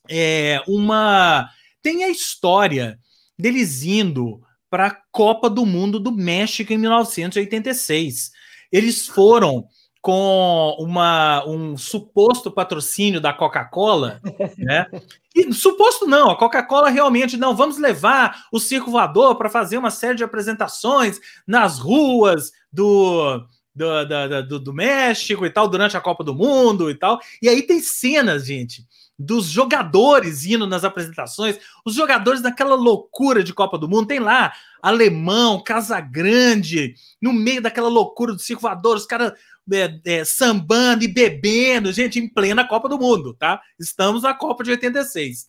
é, uma. Tem a história deles indo para a Copa do Mundo do México em 1986. Eles foram com uma, um suposto patrocínio da Coca-Cola, né? E, suposto não, a Coca-Cola realmente não, vamos levar o circo voador para fazer uma série de apresentações nas ruas do, do, do, do, do México e tal, durante a Copa do Mundo e tal. E aí tem cenas, gente, dos jogadores indo nas apresentações, os jogadores daquela loucura de Copa do Mundo, tem lá alemão, Casa Grande, no meio daquela loucura do circo voador, os caras é, é, sambando e bebendo, gente, em plena Copa do Mundo, tá? Estamos na Copa de 86.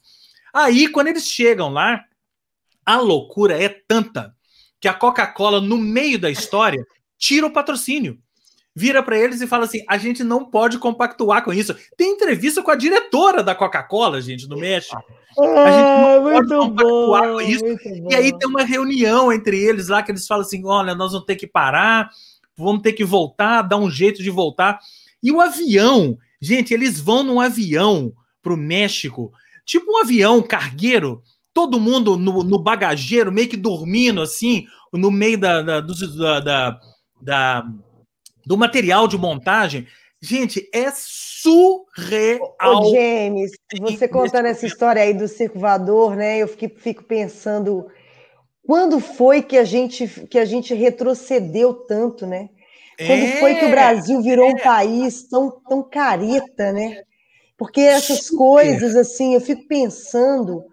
Aí, quando eles chegam lá, a loucura é tanta que a Coca-Cola, no meio da história, tira o patrocínio. Vira para eles e fala assim: a gente não pode compactuar com isso. Tem entrevista com a diretora da Coca-Cola, gente, no México.
a gente não ah, pode compactuar bom, com isso.
E aí tem uma reunião entre eles lá que eles falam assim: olha, nós vamos ter que parar vamos ter que voltar, dar um jeito de voltar. E o avião, gente, eles vão num avião para o México, tipo um avião cargueiro, todo mundo no, no, bagageiro, meio que dormindo assim, no meio da, da, do, da, da, do material de montagem. Gente, é surreal.
Ô, James, você contando essa história aí do circo voador, né? Eu fico, fico pensando quando foi que a gente que a gente retrocedeu tanto, né? Quando é, foi que o Brasil virou é. um país tão, tão careta, né? Porque essas Super. coisas, assim, eu fico pensando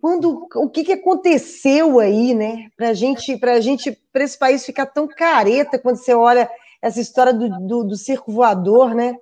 quando o que, que aconteceu aí, né? Para gente, para gente, para esse país ficar tão careta quando você olha essa história do, do, do circo voador, né?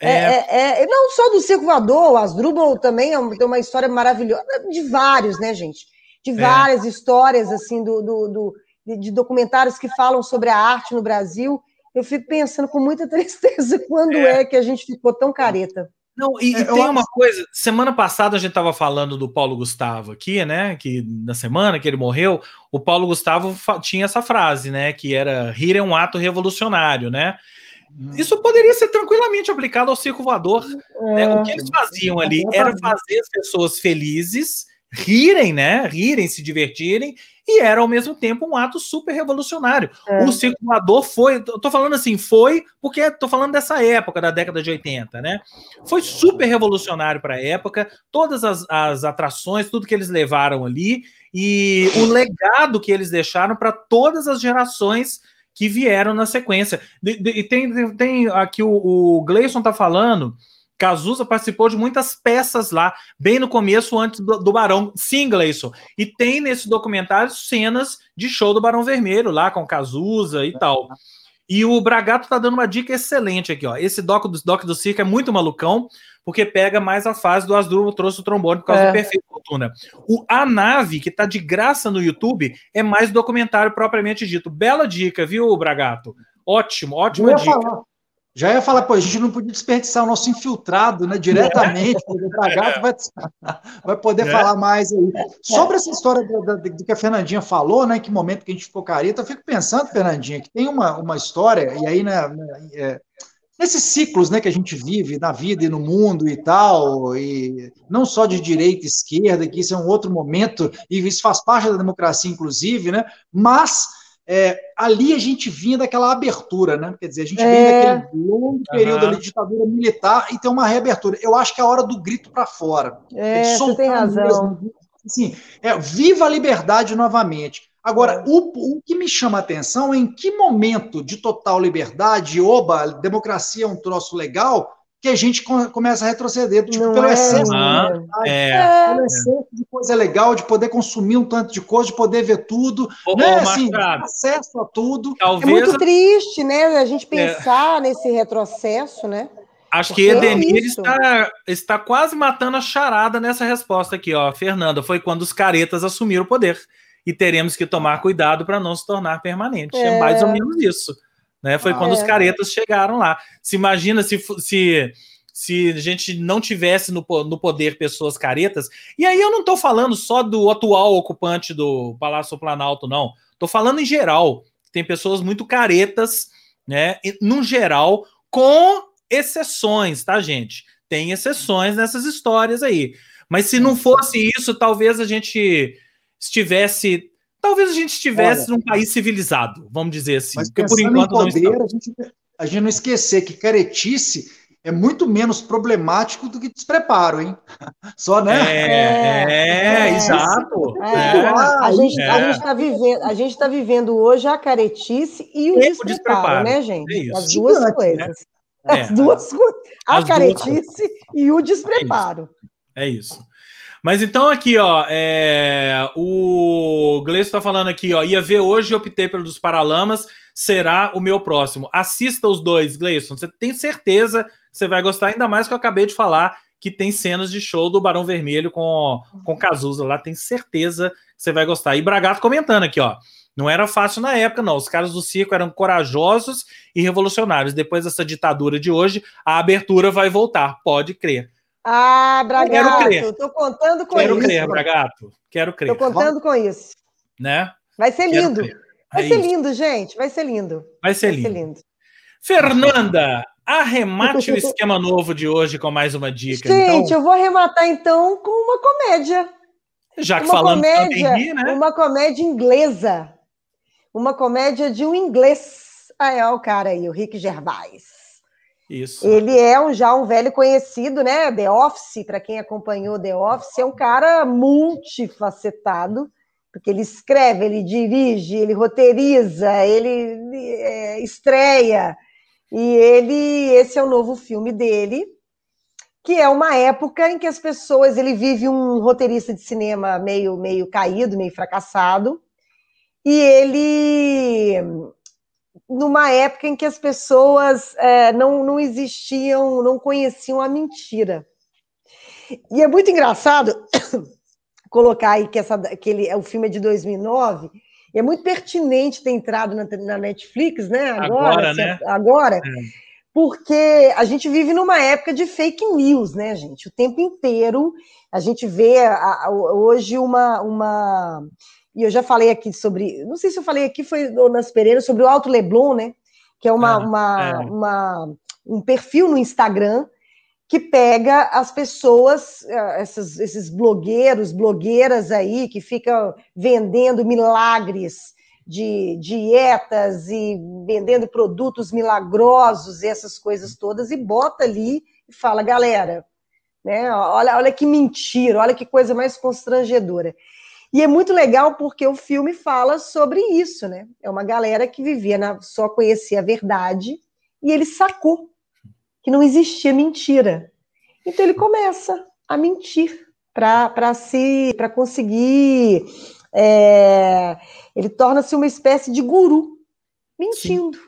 É. É, é, é não só do circo voador, o Asdrubal também é tem uma história maravilhosa, de vários, né, gente? De é. várias é. histórias assim do, do, do de, de, documentários que falam sobre a arte no Brasil. Eu fico pensando com muita tristeza quando é, é que a gente ficou tão careta.
Não, e, é, tem uma coisa, semana passada a gente estava falando do Paulo Gustavo aqui, né? Que na semana que ele morreu, o Paulo Gustavo tinha essa frase, né? Que era rir é um ato revolucionário, né? Uhum. Isso poderia ser tranquilamente aplicado ao circo voador. É, né? O que eles faziam ali era fazer as pessoas felizes, rirem, né? Rirem, se divertirem e era ao mesmo tempo um ato super revolucionário. É. O circulador foi, tô falando assim, foi porque tô falando dessa época, da década de 80, né? Foi super revolucionário para a época, todas as, as atrações, tudo que eles levaram ali e o legado que eles deixaram para todas as gerações que vieram na sequência. E tem, tem aqui o, o Gleison tá falando Cazuza participou de muitas peças lá, bem no começo, antes do, do Barão. Sim, Gleison. E tem nesse documentário cenas de show do Barão Vermelho lá com Cazuza e tal. E o Bragato tá dando uma dica excelente aqui, ó. Esse doc do, doc do circo é muito malucão, porque pega mais a fase do Asdrubal trouxe o trombone por causa é. do perfeito fortuna. O A Nave, que tá de graça no YouTube, é mais documentário propriamente dito. Bela dica, viu, Bragato? Ótimo, ótima dica. Falar.
Já ia falar, pô, a gente não podia desperdiçar o nosso infiltrado, né, diretamente, o Bragato vai, vai poder é. falar mais aí. Sobre essa história do, do, do, que a Fernandinha falou, né, que momento que a gente ficou careta, eu fico pensando, Fernandinha, que tem uma, uma história, e aí, né, né, é, nesses ciclos, né, que a gente vive na vida e no mundo e tal, e não só de direita e esquerda, que isso é um outro momento, e isso faz parte da democracia, inclusive, né, mas é, ali a gente vinha daquela abertura, né? Quer dizer, a gente é. vem daquele longo período uhum. de ditadura militar e tem uma reabertura. Eu acho que é a hora do grito para fora.
É, você tem razão. Mesmo.
Assim, é, viva a liberdade novamente. Agora, é. o, o que me chama a atenção é em que momento de total liberdade, oba, democracia é um troço legal, que a gente começa a retroceder, tipo, pelo, é, excesso é, pelo excesso de coisa legal, de poder consumir um tanto de coisa, de poder ver tudo, ô, né? Ô, assim, acesso a tudo.
Talvez... É muito triste, né? A gente é. pensar é. nesse retrocesso, né?
Acho que Edenir é está, está quase matando a charada nessa resposta aqui, ó. Fernanda, foi quando os caretas assumiram o poder. E teremos que tomar cuidado para não se tornar permanente. É, é mais ou menos isso. Né? Foi ah, quando é. os caretas chegaram lá. Se imagina se, se, se a gente não tivesse no, no poder pessoas caretas. E aí eu não estou falando só do atual ocupante do Palácio Planalto, não. Estou falando em geral. Tem pessoas muito caretas, né? No geral, com exceções, tá, gente? Tem exceções nessas histórias aí. Mas se não fosse isso, talvez a gente estivesse Talvez a gente estivesse Olha, num país civilizado, vamos dizer assim.
Mas porque por enquanto poder, não a gente, a gente não esquecer que caretice é muito menos problemático do que despreparo, hein? Só, né?
É, é, é exato.
É. é. A gente a está vivendo, a gente tá vivendo hoje a caretice e o, despreparo, despreparo, né, gente? É As duas Gigante, coisas. Né? As duas coisas. A As caretice duas. e o despreparo.
É isso. Mas então aqui, ó, é, o Gleison está falando aqui, ó, ia ver hoje, optei pelo dos Paralamas, será o meu próximo. Assista os dois, Gleison, você tem certeza que você vai gostar, ainda mais que eu acabei de falar que tem cenas de show do Barão Vermelho com, com Cazuza lá, tem certeza que você vai gostar. E Bragato comentando aqui, ó, não era fácil na época, não. Os caras do circo eram corajosos e revolucionários. Depois dessa ditadura de hoje, a abertura vai voltar, pode crer.
Ah, Bragato, Quero tô contando com
Quero
isso.
Quero crer, Bragato. Quero crer.
Tô contando com isso.
Né?
Vai ser lindo. Vai é ser isso. lindo, gente. Vai ser lindo.
Vai ser, Vai lindo. ser lindo. Fernanda, arremate o esquema novo de hoje com mais uma dica.
Gente, então... eu vou arrematar então com uma comédia.
Já que uma falamos
comédia, né? Uma comédia inglesa. Uma comédia de um inglês. Ah, é o cara aí, o Rick Gervais.
Isso.
Ele é um, já um velho conhecido, né? The Office, para quem acompanhou The Office, é um cara multifacetado, porque ele escreve, ele dirige, ele roteiriza, ele é, estreia. E ele, esse é o novo filme dele, que é uma época em que as pessoas, ele vive um roteirista de cinema meio meio caído, meio fracassado, e ele numa época em que as pessoas é, não, não existiam, não conheciam a mentira. E é muito engraçado colocar aí que, essa, que ele, o filme é de 2009, e é muito pertinente ter entrado na, na Netflix, né? Agora,
agora né?
Agora, é. porque a gente vive numa época de fake news, né, gente? O tempo inteiro a gente vê a, a, hoje uma, uma. E eu já falei aqui sobre. Não sei se eu falei aqui, foi Nas Pereira, sobre o Alto Leblon, né? Que é uma, ah, uma, é. uma um perfil no Instagram que pega as pessoas, eh, esses, esses blogueiros, blogueiras aí, que ficam vendendo milagres de dietas e vendendo produtos milagrosos e essas coisas todas, e bota ali e fala, galera, né, olha, olha que mentira, olha que coisa mais constrangedora. E é muito legal porque o filme fala sobre isso, né? É uma galera que vivia na, só conhecia a verdade e ele sacou que não existia mentira. Então ele começa a mentir para se para conseguir é, ele torna-se uma espécie de guru mentindo.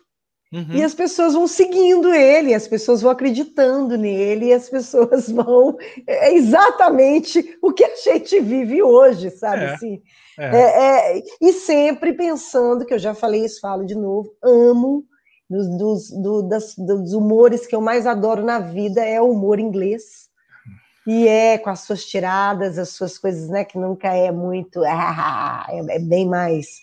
Uhum. E as pessoas vão seguindo ele, as pessoas vão acreditando nele, e as pessoas vão. É exatamente o que a gente vive hoje, sabe? É. Assim, é. é. É, e sempre pensando, que eu já falei isso, falo de novo, amo dos, dos, do, das, dos humores que eu mais adoro na vida é o humor inglês. E é com as suas tiradas, as suas coisas, né, que nunca é muito, ah, é, é bem mais.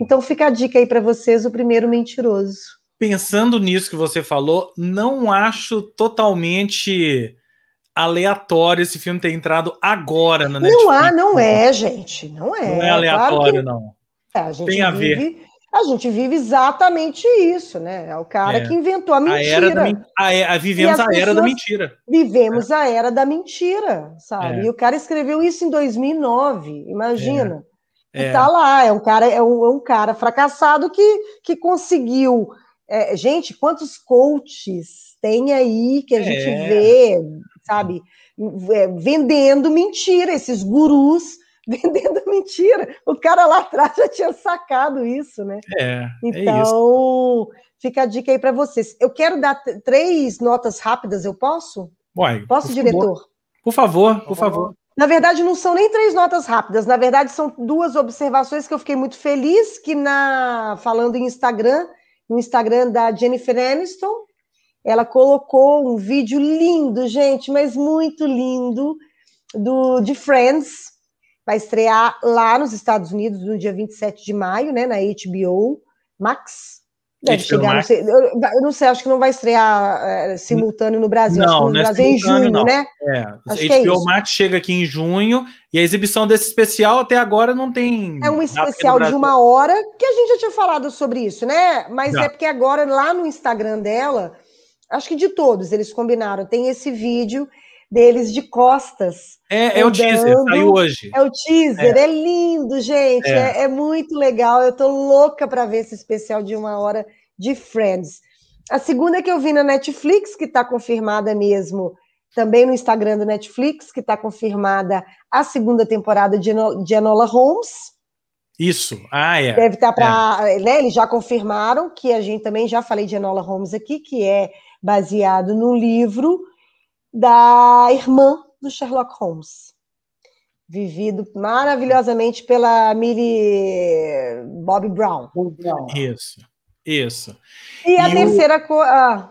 Então fica a dica aí para vocês, o primeiro mentiroso.
Pensando nisso que você falou, não acho totalmente aleatório esse filme ter entrado agora na Netflix.
Não há, não é, gente, não é.
Não é aleatório, claro que... não.
É, a gente Tem a vive... ver a gente vive exatamente isso, né? É o cara é. que inventou a mentira. A era
a, a, vivemos a era da mentira.
Vivemos é. a era da mentira, sabe? É. E o cara escreveu isso em 2009, imagina. É. E tá lá, é um cara, é um, é um cara fracassado que, que conseguiu. É, gente, quantos coaches tem aí que a gente vê, sabe? vendendo mentira, esses gurus vendendo mentira. O cara lá atrás já tinha sacado isso, né?
É. é
então, é fica a dica aí para vocês. Eu quero dar três notas rápidas, eu posso?
Uai,
posso, por diretor?
Favor. Por favor, por favor.
Na verdade, não são nem três notas rápidas, na verdade, são duas observações que eu fiquei muito feliz que na falando em Instagram, no Instagram da Jennifer Aniston, ela colocou um vídeo lindo, gente, mas muito lindo, do de Friends, vai estrear lá nos Estados Unidos no dia 27 de maio, né, na HBO Max. Deve chegar. Não sei, eu não sei, acho que não vai estrear é, simultâneo no Brasil,
não,
acho que no
é
Brasil é em junho,
não.
né?
É, acho HBO é Max chega aqui em junho e a exibição desse especial até agora não tem.
É um especial de uma hora que a gente já tinha falado sobre isso, né? Mas é porque agora lá no Instagram dela, acho que de todos eles combinaram, tem esse vídeo deles de costas.
É, é o teaser, saiu hoje.
É o teaser, é, é lindo, gente. É. é. é muito legal. Eu tô louca para ver esse especial de uma hora de Friends. A segunda que eu vi na Netflix, que está confirmada mesmo, também no Instagram do Netflix, que está confirmada a segunda temporada de Enola Holmes.
Isso, ah, é.
Deve estar tá para. É. Né, eles já confirmaram que a gente também já falei de Enola Holmes aqui, que é baseado no livro da irmã do Sherlock Holmes, vivido maravilhosamente pela Millie Bob Brown.
Isso, isso.
E, e a terceira coisa. Ah.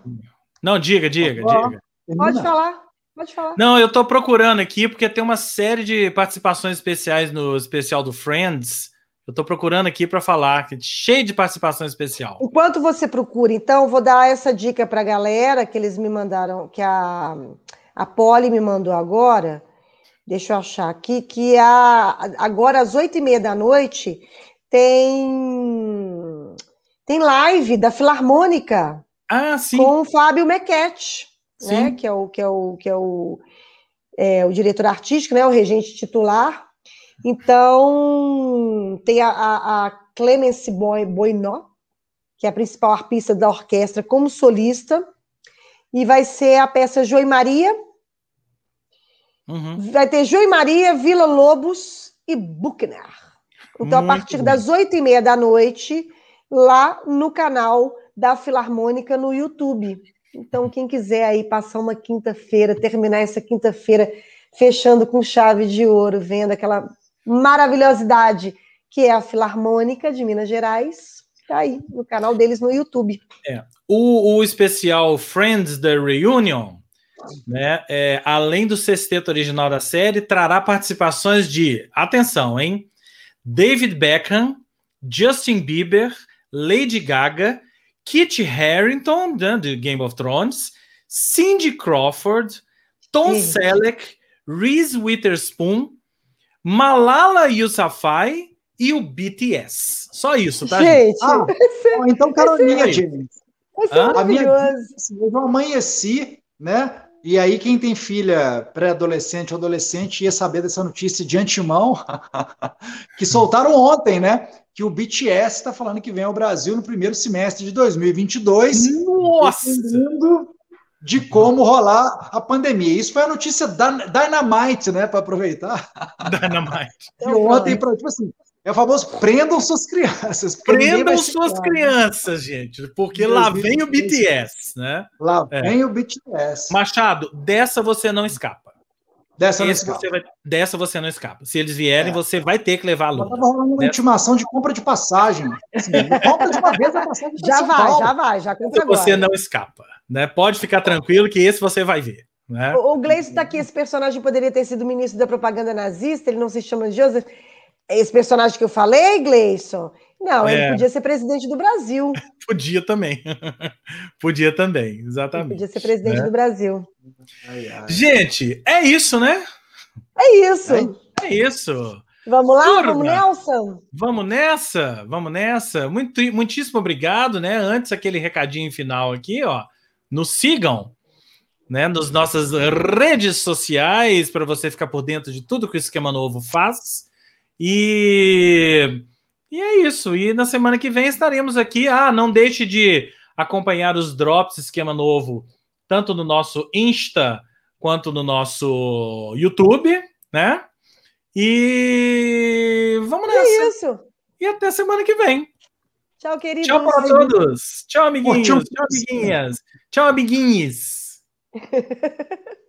Não, diga, diga, oh, diga.
Pode falar. Pode falar.
Não, eu estou procurando aqui porque tem uma série de participações especiais no especial do Friends eu estou procurando aqui para falar, cheio de participação especial.
Enquanto você procura, então, vou dar essa dica para a galera que eles me mandaram, que a, a Polly me mandou agora. Deixa eu achar aqui, que a, agora às oito e meia da noite tem, tem live da Filarmônica
ah, sim.
com o Fábio Mequete, né, que é o, que é o, que é o, é, o diretor artístico, né, o regente titular então, tem a, a, a Clemence Boinó, que é a principal arpista da orquestra, como solista, e vai ser a peça Joy Maria. Uhum. Vai ter Joy Maria, Vila Lobos e Buchner. Então, Muito a partir bom. das oito e meia da noite, lá no canal da Filarmônica no YouTube. Então, quem quiser aí passar uma quinta-feira, terminar essa quinta-feira fechando com chave de ouro, vendo aquela maravilhosidade que é a Filarmônica de Minas Gerais, tá aí no canal deles no YouTube.
É. O, o especial Friends The Reunion, né, é, além do sexteto original da série, trará participações de, atenção, hein? David Beckham, Justin Bieber, Lady Gaga, Kit Harington, né, do Game of Thrones, Cindy Crawford, Tom Sim. Selleck, Reese Witherspoon, Malala Yousafzai e o BTS. Só isso, tá,
gente? gente? Ah,
então, caroninha, gente. A minha, eu amanheci, né? E aí, quem tem filha pré-adolescente ou adolescente ia saber dessa notícia de antemão, que soltaram ontem, né? Que o BTS está falando que vem ao Brasil no primeiro semestre de 2022.
Nossa!
De como rolar a pandemia. Isso foi a notícia da Dynamite, né? Para aproveitar.
Dynamite.
E ontem, pra, tipo assim, é o famoso prendam suas crianças.
Prendam suas crianças, gente, porque lá vem o BTS, né?
Lá é. vem o BTS.
Machado, dessa você não escapa.
Dessa não escapa.
Você vai, dessa você não escapa. Se eles vierem, é. você vai ter que levar a Luna.
Estava rolando uma intimação de compra de passagem. Assim, compra de uma vez a passagem.
Já vai, Paulo. já vai, já compra agora.
Você não escapa. Né? Pode ficar tranquilo que esse você vai ver. Né?
O, o Gleice está aqui, esse personagem poderia ter sido ministro da propaganda nazista, ele não se chama Joseph. Esse personagem que eu falei, Gleison? Não, é. ele podia ser presidente do Brasil.
podia também. podia também, exatamente. Ele
podia ser presidente né? do Brasil.
Ai, ai. Gente, é isso, né?
É isso. É,
é isso.
Vamos lá, Turma, vamos Nelson.
Vamos nessa, vamos nessa. Muito, muitíssimo obrigado, né? Antes aquele recadinho final aqui, ó. Nos sigam, né? Nas nossas redes sociais para você ficar por dentro de tudo que o Esquema Novo faz. E, e é isso. E na semana que vem estaremos aqui. Ah, não deixe de acompanhar os drops esquema novo, tanto no nosso Insta quanto no nosso YouTube, né? E vamos nessa.
É isso.
E até semana que vem.
Tchau, queridos.
Tchau para todos. Tchau, amiguinhos. Tchau, amiguinhas. Tchau, amiguinhos.